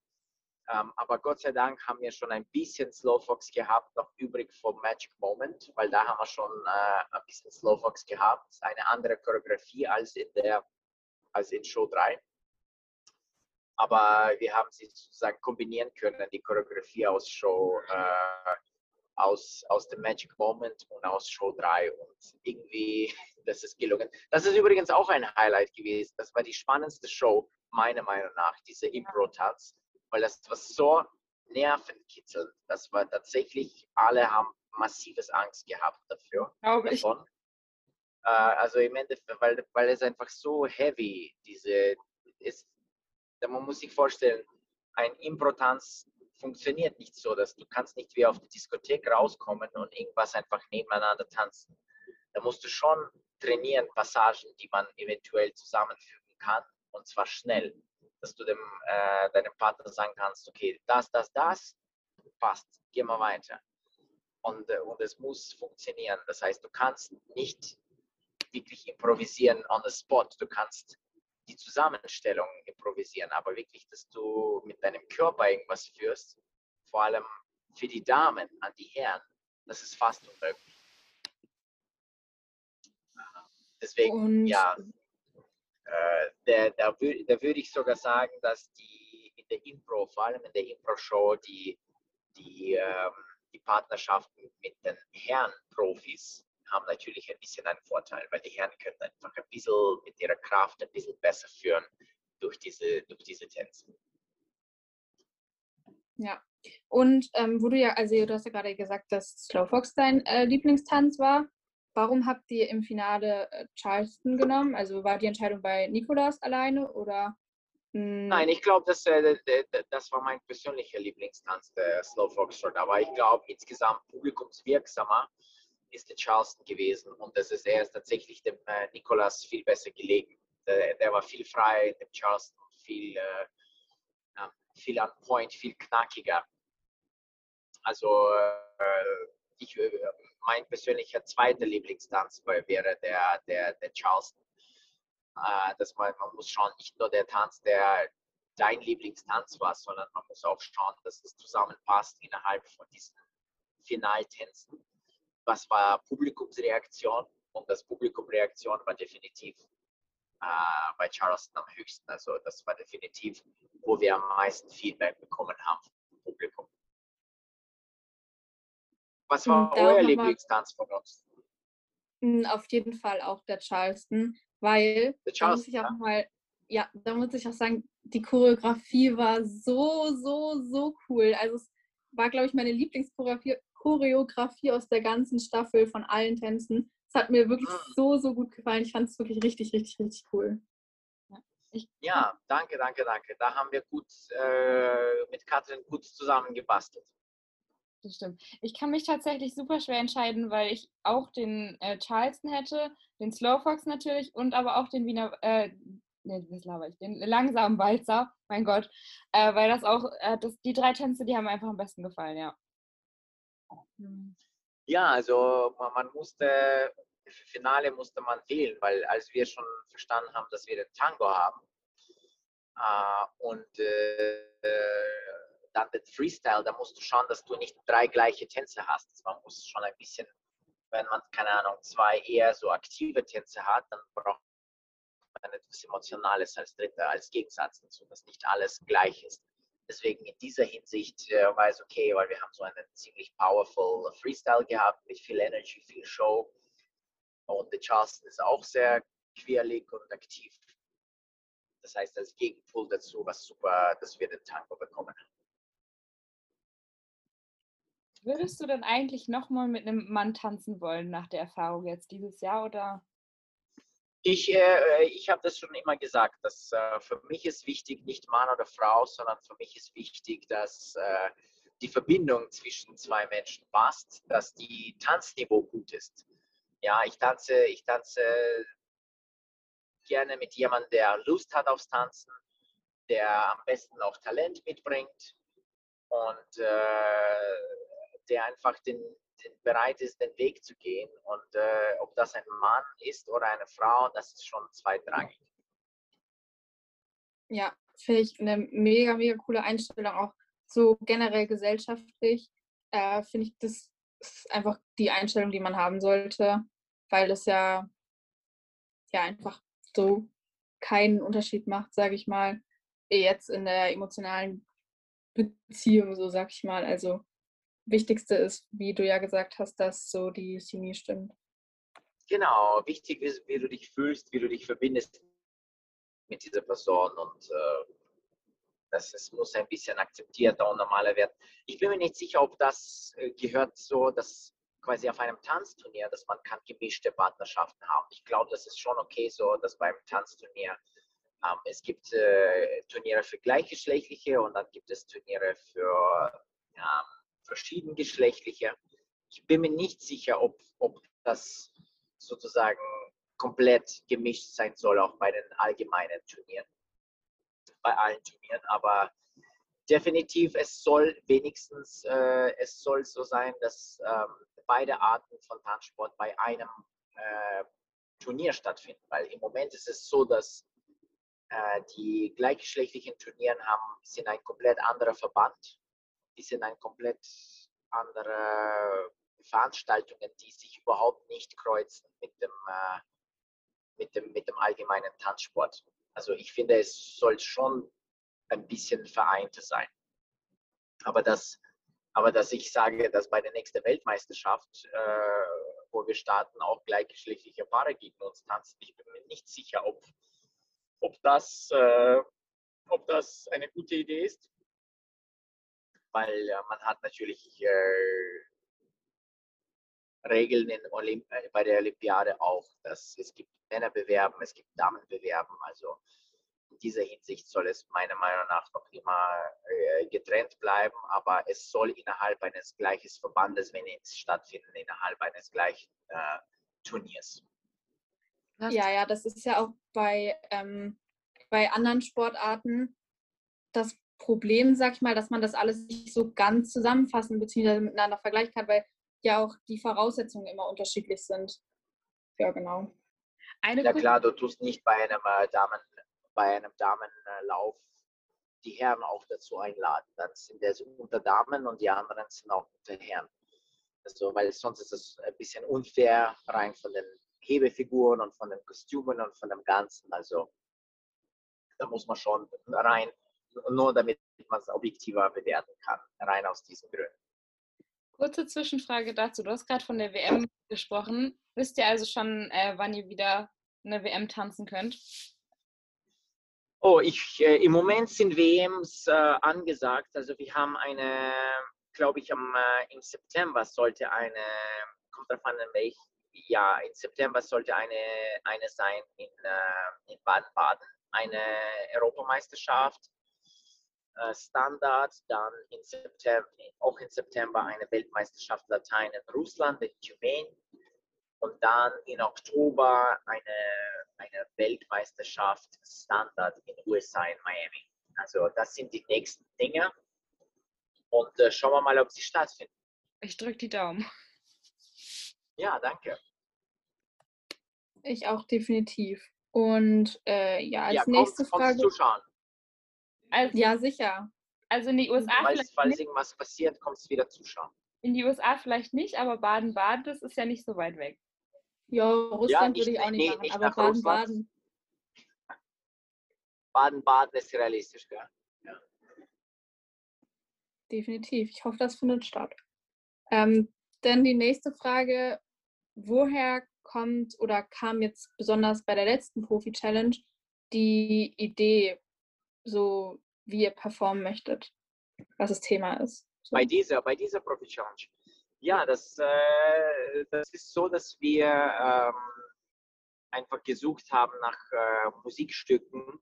Speaker 4: ähm, aber Gott sei Dank haben wir schon ein bisschen Slowfox gehabt, noch übrig vom Magic Moment, weil da haben wir schon äh, ein bisschen Slowfox gehabt. Eine andere Choreografie als in der, als in Show 3. Aber wir haben sie sozusagen kombinieren können, die Choreografie aus Show, äh, aus, aus dem Magic Moment und aus Show 3 und irgendwie, das ist gelungen. Das ist übrigens auch ein Highlight gewesen. Das war die spannendste Show, meiner Meinung nach, diese Impro-Tanz, weil das war so nervenkitzelnd. Das war tatsächlich, alle haben massives Angst gehabt dafür,
Speaker 3: glaube ich.
Speaker 4: davon. Äh, also im Endeffekt, weil, weil es einfach so heavy, diese, ist, man muss sich vorstellen, ein Impro-Tanz funktioniert nicht so, dass du kannst nicht wie auf der Diskothek rauskommen und irgendwas einfach nebeneinander tanzen. Da musst du schon trainieren, Passagen, die man eventuell zusammenfügen kann und zwar schnell, dass du dem, äh, deinem Partner sagen kannst, okay, das, das, das, passt, geh mal weiter. Und, äh, und es muss funktionieren. Das heißt, du kannst nicht wirklich improvisieren on the spot. Du kannst die Zusammenstellung improvisieren, aber wirklich, dass du mit deinem Körper irgendwas führst, vor allem für die Damen an die Herren, das ist fast unmöglich. Deswegen,
Speaker 5: Und
Speaker 4: ja, da, da, da würde ich sogar sagen, dass die in der Impro, vor allem in der Impro-Show, die, die, ähm, die Partnerschaften mit den Herren-Profis haben natürlich ein bisschen einen Vorteil, weil die Herren können einfach ein bisschen mit ihrer Kraft ein bisschen besser führen durch diese, durch diese Tänze.
Speaker 5: Ja. Und ähm, wo du ja, also du hast ja gerade gesagt, dass Slow Fox dein äh, Lieblingstanz war.
Speaker 3: Warum habt ihr im Finale äh, Charleston genommen? Also war die Entscheidung bei Nikolas alleine oder?
Speaker 4: Hm? Nein, ich glaube, das, äh, das war mein persönlicher Lieblingstanz, der Slow Foxtrot. Aber ich glaube, insgesamt publikumswirksamer ist der Charleston gewesen und das ist er ist tatsächlich dem äh, Nikolas viel besser gelegen. Der, der, war viel frei, dem Charleston viel, äh, viel on point, viel knackiger. Also äh, ich, äh, mein persönlicher zweiter Lieblingstanz wäre der, der, der Charleston. Äh, dass man, man muss schauen, nicht nur der Tanz, der dein Lieblingstanz war, sondern man muss auch schauen, dass es zusammenpasst innerhalb von diesen Finaltänzen. Was war Publikumsreaktion? Und das Publikumreaktion war definitiv äh, bei Charleston am höchsten. Also das war definitiv, wo wir am meisten Feedback bekommen haben vom Publikum. Was war hm, euer Lieblingstanz von uns?
Speaker 3: Hm, auf jeden Fall auch der Charleston, weil der Charleston, da muss ich auch ja. mal, ja, da muss ich auch sagen, die Choreografie war so, so, so cool. Also es war, glaube ich, meine Lieblingschoreografie aus der ganzen Staffel von allen Tänzen. Es hat mir wirklich hm. so, so gut gefallen. Ich fand es wirklich richtig, richtig, richtig cool.
Speaker 4: Ja, ich, ja danke, danke, danke. Da haben wir gut äh, mit Katrin gut zusammengebastelt
Speaker 3: das stimmt. Ich kann mich tatsächlich super schwer entscheiden, weil ich auch den äh, Charleston hätte, den Slowfox natürlich und aber auch den Wiener, äh, ne, was laber ich, den langsamen Walzer, mein Gott, äh, weil das auch, äh, das, die drei Tänze, die haben mir einfach am besten gefallen, ja.
Speaker 4: Hm. Ja, also man, man musste, für Finale musste man wählen, weil als wir schon verstanden haben, dass wir den Tango haben äh, und äh, dann den Freestyle, da musst du schauen, dass du nicht drei gleiche Tänze hast. Man muss schon ein bisschen, wenn man, keine Ahnung, zwei eher so aktive Tänze hat, dann braucht man etwas Emotionales als dritter, als Gegensatz dazu, dass nicht alles gleich ist. Deswegen in dieser Hinsicht äh, war es okay, weil wir haben so einen ziemlich powerful Freestyle gehabt mit viel Energy, viel Show. Und der Charleston ist auch sehr quirlig und aktiv. Das heißt, als Gegenpol dazu war super, dass wir den Tango bekommen haben.
Speaker 3: Würdest du denn eigentlich nochmal mit einem Mann tanzen wollen nach der Erfahrung jetzt dieses Jahr oder?
Speaker 4: Ich, äh, ich habe das schon immer gesagt, dass äh, für mich ist wichtig nicht Mann oder Frau, sondern für mich ist wichtig, dass äh, die Verbindung zwischen zwei Menschen passt, dass die Tanzniveau gut ist. Ja, ich tanze, ich tanze gerne mit jemandem, der Lust hat aufs Tanzen, der am besten auch Talent mitbringt und äh, der einfach den, den bereit ist, den Weg zu gehen. Und äh, ob das ein Mann ist oder eine Frau, das ist schon zweitrangig.
Speaker 3: Ja, finde ich eine mega, mega coole Einstellung, auch so generell gesellschaftlich. Äh, finde ich, das ist einfach die Einstellung, die man haben sollte, weil es ja, ja einfach so keinen Unterschied macht, sage ich mal, jetzt in der emotionalen Beziehung, so sag ich mal. Also Wichtigste ist, wie du ja gesagt hast, dass so die Chemie stimmt.
Speaker 4: Genau, wichtig ist, wie du dich fühlst, wie du dich verbindest mit dieser Person und äh, das ist, muss ein bisschen akzeptierter und normaler werden. Ich bin mir nicht sicher, ob das äh, gehört so, dass quasi auf einem Tanzturnier, dass man kann gemischte Partnerschaften haben. Ich glaube, das ist schon okay so, dass beim Tanzturnier ähm, es gibt äh, Turniere für gleichgeschlechtliche und dann gibt es Turniere für ähm, verschiedengeschlechtliche. Ich bin mir nicht sicher, ob, ob das sozusagen komplett gemischt sein soll, auch bei den allgemeinen Turnieren, bei allen Turnieren. Aber definitiv, es soll wenigstens, äh, es soll so sein, dass ähm, beide Arten von Tanzsport bei einem äh, Turnier stattfinden. Weil im Moment ist es so, dass äh, die gleichgeschlechtlichen Turnieren haben, sind ein komplett anderer Verband sind ein komplett andere Veranstaltungen, die sich überhaupt nicht kreuzen mit dem, äh, mit dem, mit dem allgemeinen Tanzsport. Also ich finde, es soll schon ein bisschen vereinter sein. Aber dass, aber dass ich sage, dass bei der nächsten Weltmeisterschaft, äh, wo wir starten, auch gleichgeschlechtliche Paare gegen uns tanzen, ich bin mir nicht sicher, ob, ob, das, äh, ob das eine gute Idee ist weil äh, man hat natürlich äh, Regeln in Olymp äh, bei der Olympiade auch, dass es gibt Männerbewerben, es gibt Damenbewerben. Also in dieser Hinsicht soll es meiner Meinung nach noch immer äh, getrennt bleiben, aber es soll innerhalb eines gleichen Verbandes, wenn es stattfinden, innerhalb eines gleichen äh, Turniers.
Speaker 2: Ja, ja, das ist ja auch bei, ähm, bei anderen Sportarten das Problem, sag ich mal, dass man das alles nicht so ganz zusammenfassen bzw. miteinander vergleichen kann, weil ja auch die Voraussetzungen immer unterschiedlich sind. Ja, genau.
Speaker 4: Eine ja klar, du tust nicht bei einem äh, Damen, bei einem Damenlauf die Herren auch dazu einladen. Dann sind es unter Damen und die anderen sind auch unter Herren. Also, weil sonst ist es ein bisschen unfair rein von den Hebefiguren und von den Kostümen und von dem Ganzen. Also da muss man schon rein, nur damit man es objektiver bewerten kann, rein aus diesen Gründen.
Speaker 3: Kurze Zwischenfrage dazu. Du hast gerade von der WM gesprochen. Wisst ihr also schon, äh, wann ihr wieder eine WM tanzen könnt?
Speaker 4: Oh, ich, äh, im Moment sind WMs äh, angesagt. Also wir haben eine, glaube ich, am, äh, im September sollte eine, kommt davon, in welch ja, im September sollte eine, eine sein in, äh, in Baden-Baden, eine Europameisterschaft. Äh, Standard, dann in September, auch in September eine Weltmeisterschaft Latein in Russland, in Tumen. Und dann in Oktober eine, eine Weltmeisterschaft Standard in USA in Miami. Also das sind die nächsten Dinge. Und äh, schauen wir mal, ob sie stattfinden.
Speaker 3: Ich drücke die Daumen.
Speaker 4: Ja, danke.
Speaker 2: Ich auch definitiv. Und äh, ja, als
Speaker 4: ja,
Speaker 2: nächste
Speaker 4: kommst,
Speaker 2: Frage.
Speaker 4: Kommst zuschauen.
Speaker 2: Also, ja, sicher.
Speaker 3: Also in die USA
Speaker 4: falls,
Speaker 3: vielleicht
Speaker 4: falls
Speaker 3: nicht.
Speaker 4: irgendwas passiert, kommst du wieder zuschauen.
Speaker 3: In die USA vielleicht nicht, aber Baden-Baden, das ist ja nicht so weit weg.
Speaker 2: Ja, Russland
Speaker 4: nicht-
Speaker 2: würde ich auch nicht
Speaker 4: nee,
Speaker 2: machen,
Speaker 4: nicht
Speaker 2: aber. Baden-Baden.
Speaker 4: Baden-Baden ist realistisch, gell?
Speaker 2: Definitiv. Ich hoffe, das findet statt. Ähm, dann die nächste Frage. Woher kommt oder kam jetzt besonders bei der letzten Profi-Challenge die Idee, so wie ihr performen möchtet, was das Thema ist? So.
Speaker 4: Bei dieser, bei dieser Profi Challenge. Ja, das, äh, das ist so, dass wir ähm, einfach gesucht haben nach äh, Musikstücken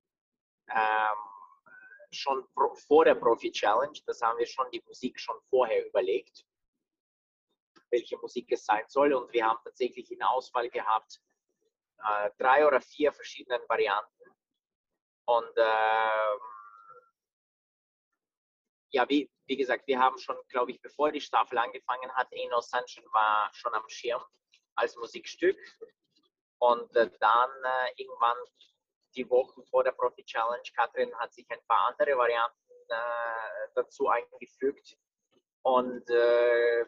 Speaker 4: ähm, schon pro, vor der Profi Challenge. Das haben wir schon die Musik schon vorher überlegt, welche Musik es sein soll. Und wir haben tatsächlich eine Auswahl gehabt, äh, drei oder vier verschiedene Varianten. Und ähm, ja, wie, wie gesagt, wir haben schon, glaube ich, bevor die Staffel angefangen hat, Eno Sunshine war schon am Schirm als Musikstück. Und äh, dann äh, irgendwann die Wochen vor der Profi Challenge, Katrin hat sich ein paar andere Varianten äh, dazu eingefügt. Und äh,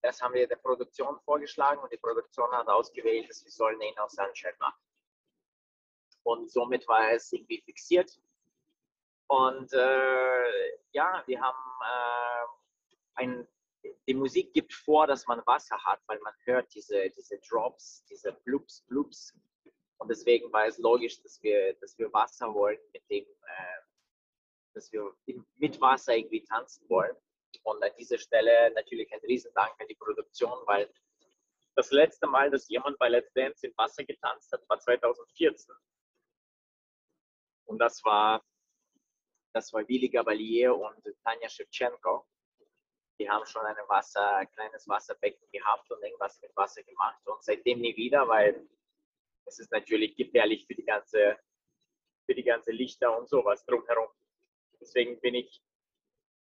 Speaker 4: das haben wir der Produktion vorgeschlagen und die Produktion hat ausgewählt, dass wir sollen Eno Sunshine machen. Und somit war es irgendwie fixiert. Und äh, ja, wir haben äh, ein, die Musik gibt vor, dass man Wasser hat, weil man hört diese, diese Drops, diese Bloops, Bloops. Und deswegen war es logisch, dass wir, dass wir Wasser wollen, mit dem, äh, dass wir mit Wasser irgendwie tanzen wollen. Und an dieser Stelle natürlich ein Riesendank an die Produktion, weil das letzte Mal, dass jemand bei Let's Dance in Wasser getanzt hat, war 2014. Und das war das war Willi Gabalier und Tanja Shevchenko. Die haben schon ein Wasser, ein kleines Wasserbecken gehabt und irgendwas mit Wasser gemacht. Und seitdem nie wieder, weil es ist natürlich gefährlich für die ganze, für die ganze Lichter und sowas drumherum. Deswegen bin ich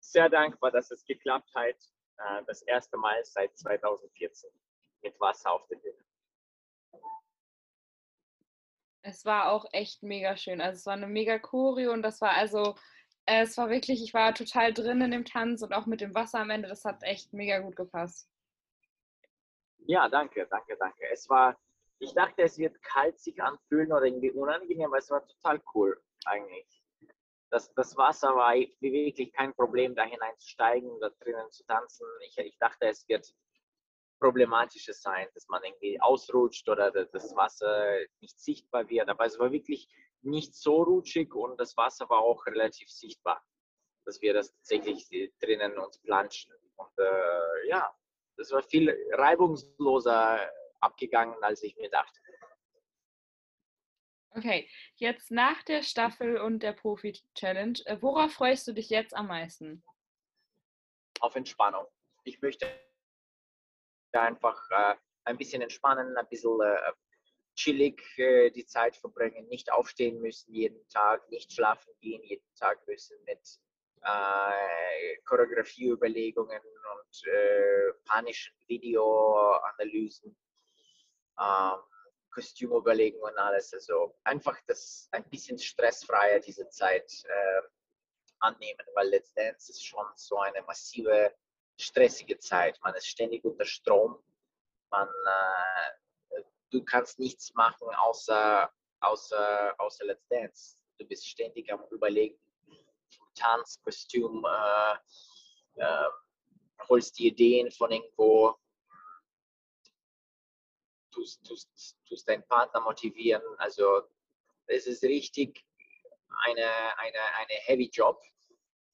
Speaker 4: sehr dankbar, dass es geklappt hat. Äh, Das erste Mal seit 2014 mit Wasser auf der Bühne.
Speaker 3: Es war auch echt mega schön. Also es war eine mega Choreo und das war also, äh, es war wirklich, ich war total drin in dem Tanz und auch mit dem Wasser am Ende, das hat echt mega gut gepasst.
Speaker 4: Ja, danke, danke, danke. Es war, ich dachte, es wird kalt sich anfühlen oder irgendwie unangenehm, aber es war total cool eigentlich. Das, das Wasser war wirklich kein Problem, da hineinzusteigen, da drinnen zu tanzen. Ich, ich dachte, es wird problematisches sein, dass man irgendwie ausrutscht oder das Wasser nicht sichtbar wird. Aber es war wirklich nicht so rutschig und das Wasser war auch relativ sichtbar, dass wir das tatsächlich drinnen uns planschen. Und äh, ja, das war viel reibungsloser abgegangen, als ich mir dachte.
Speaker 2: Okay, jetzt nach der Staffel und der Profi-Challenge, äh, worauf freust du dich jetzt am meisten?
Speaker 4: Auf Entspannung. Ich möchte einfach äh, ein bisschen entspannen, ein bisschen äh, chillig äh, die Zeit verbringen, nicht aufstehen müssen jeden Tag, nicht schlafen gehen jeden Tag müssen mit äh, Choreografieüberlegungen und äh, panischen Videoanalysen. Ähm, Kostümüberlegen und alles. Also einfach das ein bisschen stressfreier diese Zeit äh, annehmen, weil letztendlich ist schon so eine massive, stressige Zeit. Man ist ständig unter Strom. Man, äh, du kannst nichts machen außer, außer, außer Let's Dance. Du bist ständig am Überlegen, Tanz, Kostüm, äh, äh, holst die Ideen von irgendwo, tust, tust, tust deinen Partner motivieren. Also es ist richtig eine, eine, eine Heavy Job.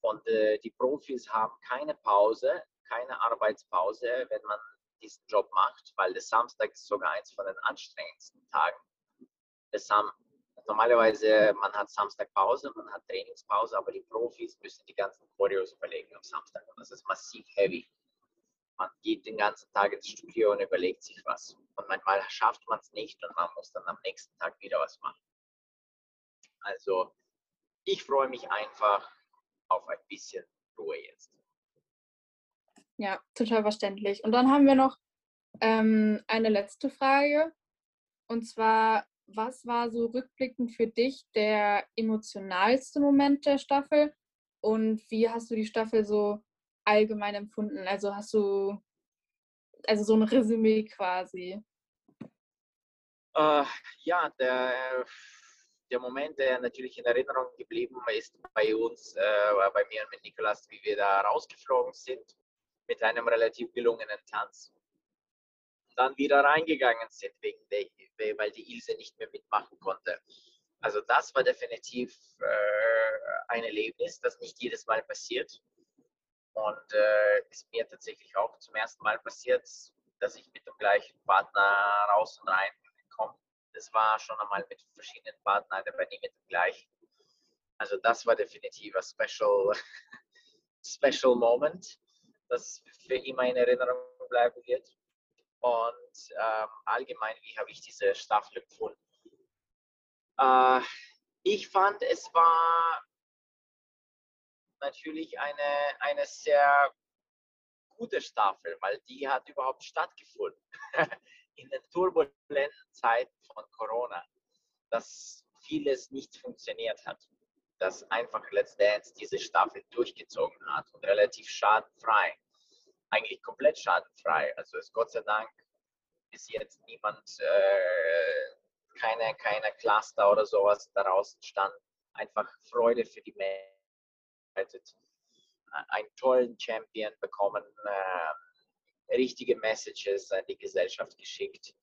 Speaker 4: Und äh, die Profis haben keine Pause, keine Arbeitspause, wenn man diesen Job macht, weil der Samstag ist sogar eins von den anstrengendsten Tagen. Haben, normalerweise, man hat Samstag Pause, man hat Trainingspause, aber die Profis müssen die ganzen Choreos überlegen am Samstag. Und das ist massiv heavy man geht den ganzen Tag ins Studio und überlegt sich was. Und manchmal schafft man es nicht und man muss dann am nächsten Tag wieder was machen. Also ich freue mich einfach auf ein bisschen Ruhe jetzt.
Speaker 5: Ja, total verständlich. Und dann haben wir noch ähm, eine letzte Frage. Und zwar, was war so rückblickend für dich der emotionalste Moment der Staffel? Und wie hast du die Staffel so allgemein empfunden? Also hast du also so ein Resümee quasi?
Speaker 4: Äh, ja, der, der Moment, der natürlich in Erinnerung geblieben ist bei uns, äh, bei mir und mit Nikolas, wie wir da rausgeflogen sind mit einem relativ gelungenen Tanz. Und dann wieder reingegangen sind, wegen der, weil die Ilse nicht mehr mitmachen konnte. Also das war definitiv äh, ein Erlebnis, das nicht jedes Mal passiert. Und äh, ist mir tatsächlich auch zum ersten Mal passiert, dass ich mit dem gleichen Partner raus und rein komme. Das war schon einmal mit verschiedenen Partnern, aber nie mit dem gleichen. Also das war definitiv ein Special, Special Moment, das für immer in Erinnerung bleiben wird. Und ähm, allgemein, wie habe ich diese Staffel gefunden? Äh, ich fand, es war natürlich eine, eine sehr gute Staffel, weil die hat überhaupt stattgefunden in den turbulenten Zeiten von Corona, dass vieles nicht funktioniert hat, dass einfach Let's Dance diese Staffel durchgezogen hat und relativ schadenfrei, eigentlich komplett schadenfrei. Also ist Gott sei Dank bis jetzt niemand, äh, keine, keine Cluster oder sowas daraus entstanden. Einfach Freude für die Menschen vorbereitet, einen tollen Champion bekommen, äh, richtige Messages an die Gesellschaft geschickt.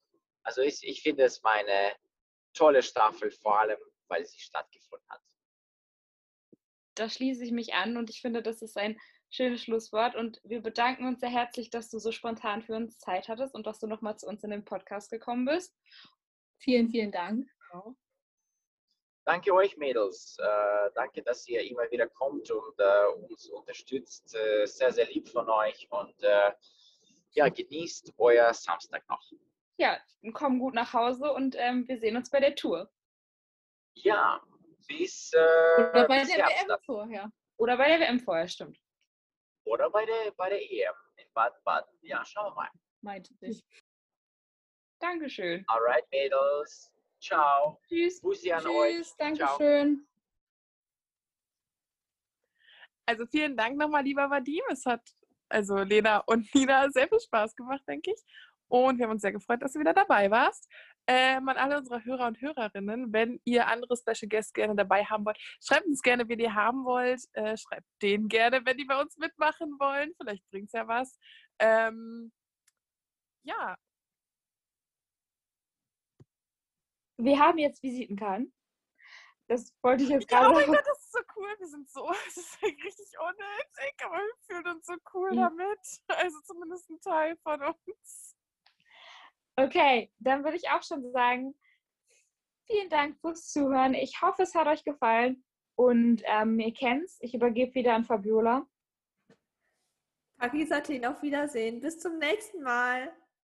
Speaker 4: Also ich, ich finde es war eine tolle Staffel, vor allem weil sie stattgefunden hat.
Speaker 2: Da schließe ich mich an und ich finde, das ist ein schönes Schlusswort und wir bedanken uns sehr herzlich, dass du so spontan für uns Zeit hattest und dass du nochmal zu uns in den Podcast gekommen bist.
Speaker 5: Vielen, vielen Dank.
Speaker 4: Danke euch, Mädels. Äh, danke, dass ihr immer wieder kommt und äh, uns unterstützt. Äh, sehr, sehr lieb von euch und äh, ja, genießt euer Samstag noch.
Speaker 2: Ja, komm gut nach Hause und ähm, wir sehen uns bei der Tour.
Speaker 4: Ja, bis.
Speaker 5: Äh, Oder bei der
Speaker 4: Herbst.
Speaker 5: WM vorher.
Speaker 2: Oder bei der WM vorher, stimmt.
Speaker 4: Oder bei der, bei der EM in Baden-Baden. Ja, schauen wir mal.
Speaker 5: Meinte ich.
Speaker 2: Dankeschön.
Speaker 4: Alright, Mädels. Ciao.
Speaker 2: Tschüss.
Speaker 4: Bussi an euch.
Speaker 5: Tschüss, Dankeschön.
Speaker 1: Also vielen Dank nochmal, lieber Vadim. Es hat also Lena und Nina sehr viel Spaß gemacht, denke ich. Und wir haben uns sehr gefreut, dass du wieder dabei warst. Ähm, an alle unserer Hörer und Hörerinnen, wenn ihr andere Special Guests gerne dabei haben wollt, schreibt uns gerne, wen ihr haben wollt. Äh, schreibt denen gerne, wenn die bei uns mitmachen wollen. Vielleicht bringt es ja was. Ähm, ja,
Speaker 3: Wir haben jetzt Visitenkarten. Das wollte ich jetzt
Speaker 1: Ja,
Speaker 3: gerade
Speaker 1: oh mein
Speaker 3: sagen.
Speaker 1: Gott, das ist so cool. Wir sind so, das ist richtig unnötig, aber wir fühlen uns so cool
Speaker 3: Ja.
Speaker 1: damit. Also zumindest ein Teil von uns.
Speaker 3: Okay, dann würde ich auch schon sagen, vielen Dank fürs Zuhören. Ich hoffe, es hat euch gefallen. Und ähm, ihr kennt's, ich übergebe wieder an Fabiola.
Speaker 2: Paris Athen, auf Wiedersehen. Bis zum nächsten Mal.